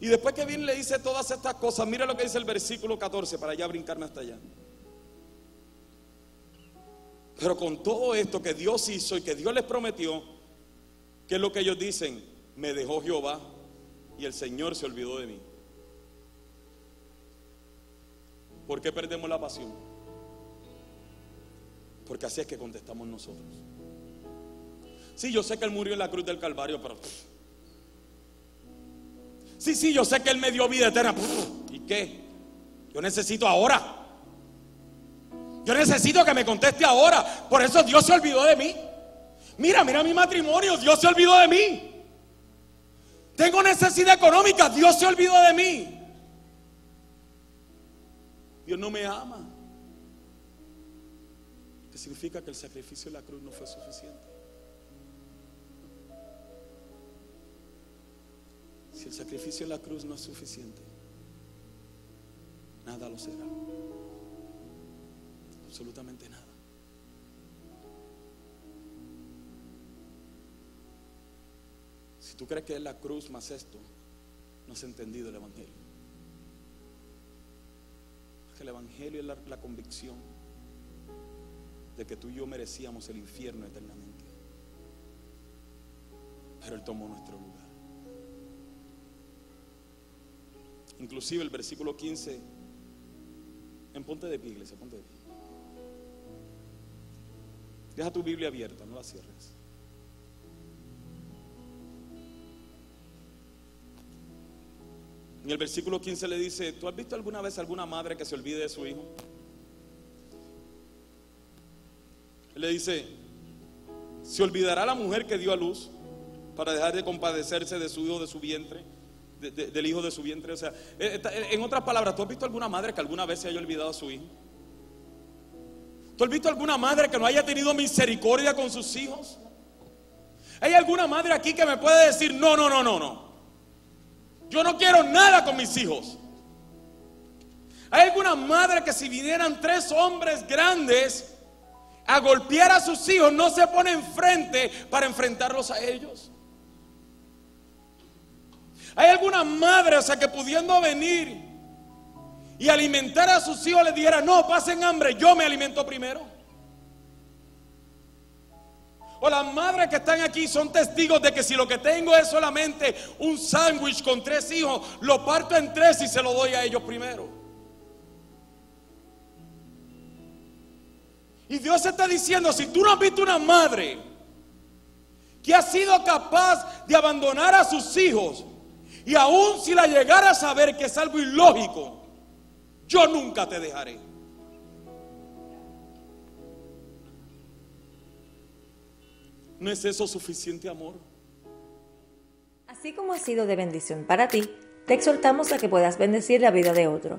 Y después que viene le dice todas estas cosas, mira lo que dice el versículo 14 para ya brincarme hasta allá. Pero con todo esto que Dios hizo y que Dios les prometió, ¿qué es lo que ellos dicen? Me dejó Jehová y el Señor se olvidó de mí. ¿Por qué perdemos la pasión? Porque así es que contestamos nosotros. Sí, yo sé que Él murió en la cruz del Calvario, pero Sí, sí, yo sé que Él me dio vida eterna. ¿Y qué? Yo necesito ahora. Yo necesito que me conteste ahora. Por eso Dios se olvidó de mí. Mira, mira mi matrimonio. Dios se olvidó de mí. Tengo necesidad económica. Dios se olvidó de mí. Dios no me ama. ¿Qué significa que el sacrificio de la cruz no fue suficiente? Si el sacrificio en la cruz no es suficiente, nada lo será. Absolutamente nada. Si tú crees que es la cruz más esto, no has entendido el Evangelio. Porque el Evangelio es la, la convicción de que tú y yo merecíamos el infierno eternamente. Pero Él tomó nuestro lugar. Inclusive el versículo 15, en ponte de pie, iglesia, ponte de pie. Deja tu Biblia abierta, no la cierres. En el versículo 15 le dice, ¿tú has visto alguna vez alguna madre que se olvide de su hijo? Le dice, ¿se olvidará la mujer que dio a luz para dejar de compadecerse de su hijo de su vientre? del hijo de su vientre. O sea, eh, eh, en otras palabras, ¿tú has visto alguna madre que alguna vez se haya olvidado a su hijo? ¿Tú has visto alguna madre que no haya tenido misericordia con sus hijos? ¿Hay alguna madre aquí que me puede decir, no, no, no, no, no? Yo no quiero nada con mis hijos. ¿Hay alguna madre que si vinieran tres hombres grandes a golpear a sus hijos, no se pone enfrente para enfrentarlos a ellos? Hay alguna madre, o sea, que pudiendo venir y alimentar a sus hijos le dijera, no, pasen hambre, yo me alimento primero. O las madres que están aquí son testigos de que si lo que tengo es solamente un sándwich con tres hijos, lo parto en tres y se lo doy a ellos primero. Y Dios está diciendo, si tú no has visto una madre que ha sido capaz de abandonar a sus hijos y aun si la llegara a saber que es algo ilógico, yo nunca te dejaré. ¿No es eso suficiente amor? Así como ha sido de bendición para ti, te exhortamos a que puedas bendecir la vida de otro.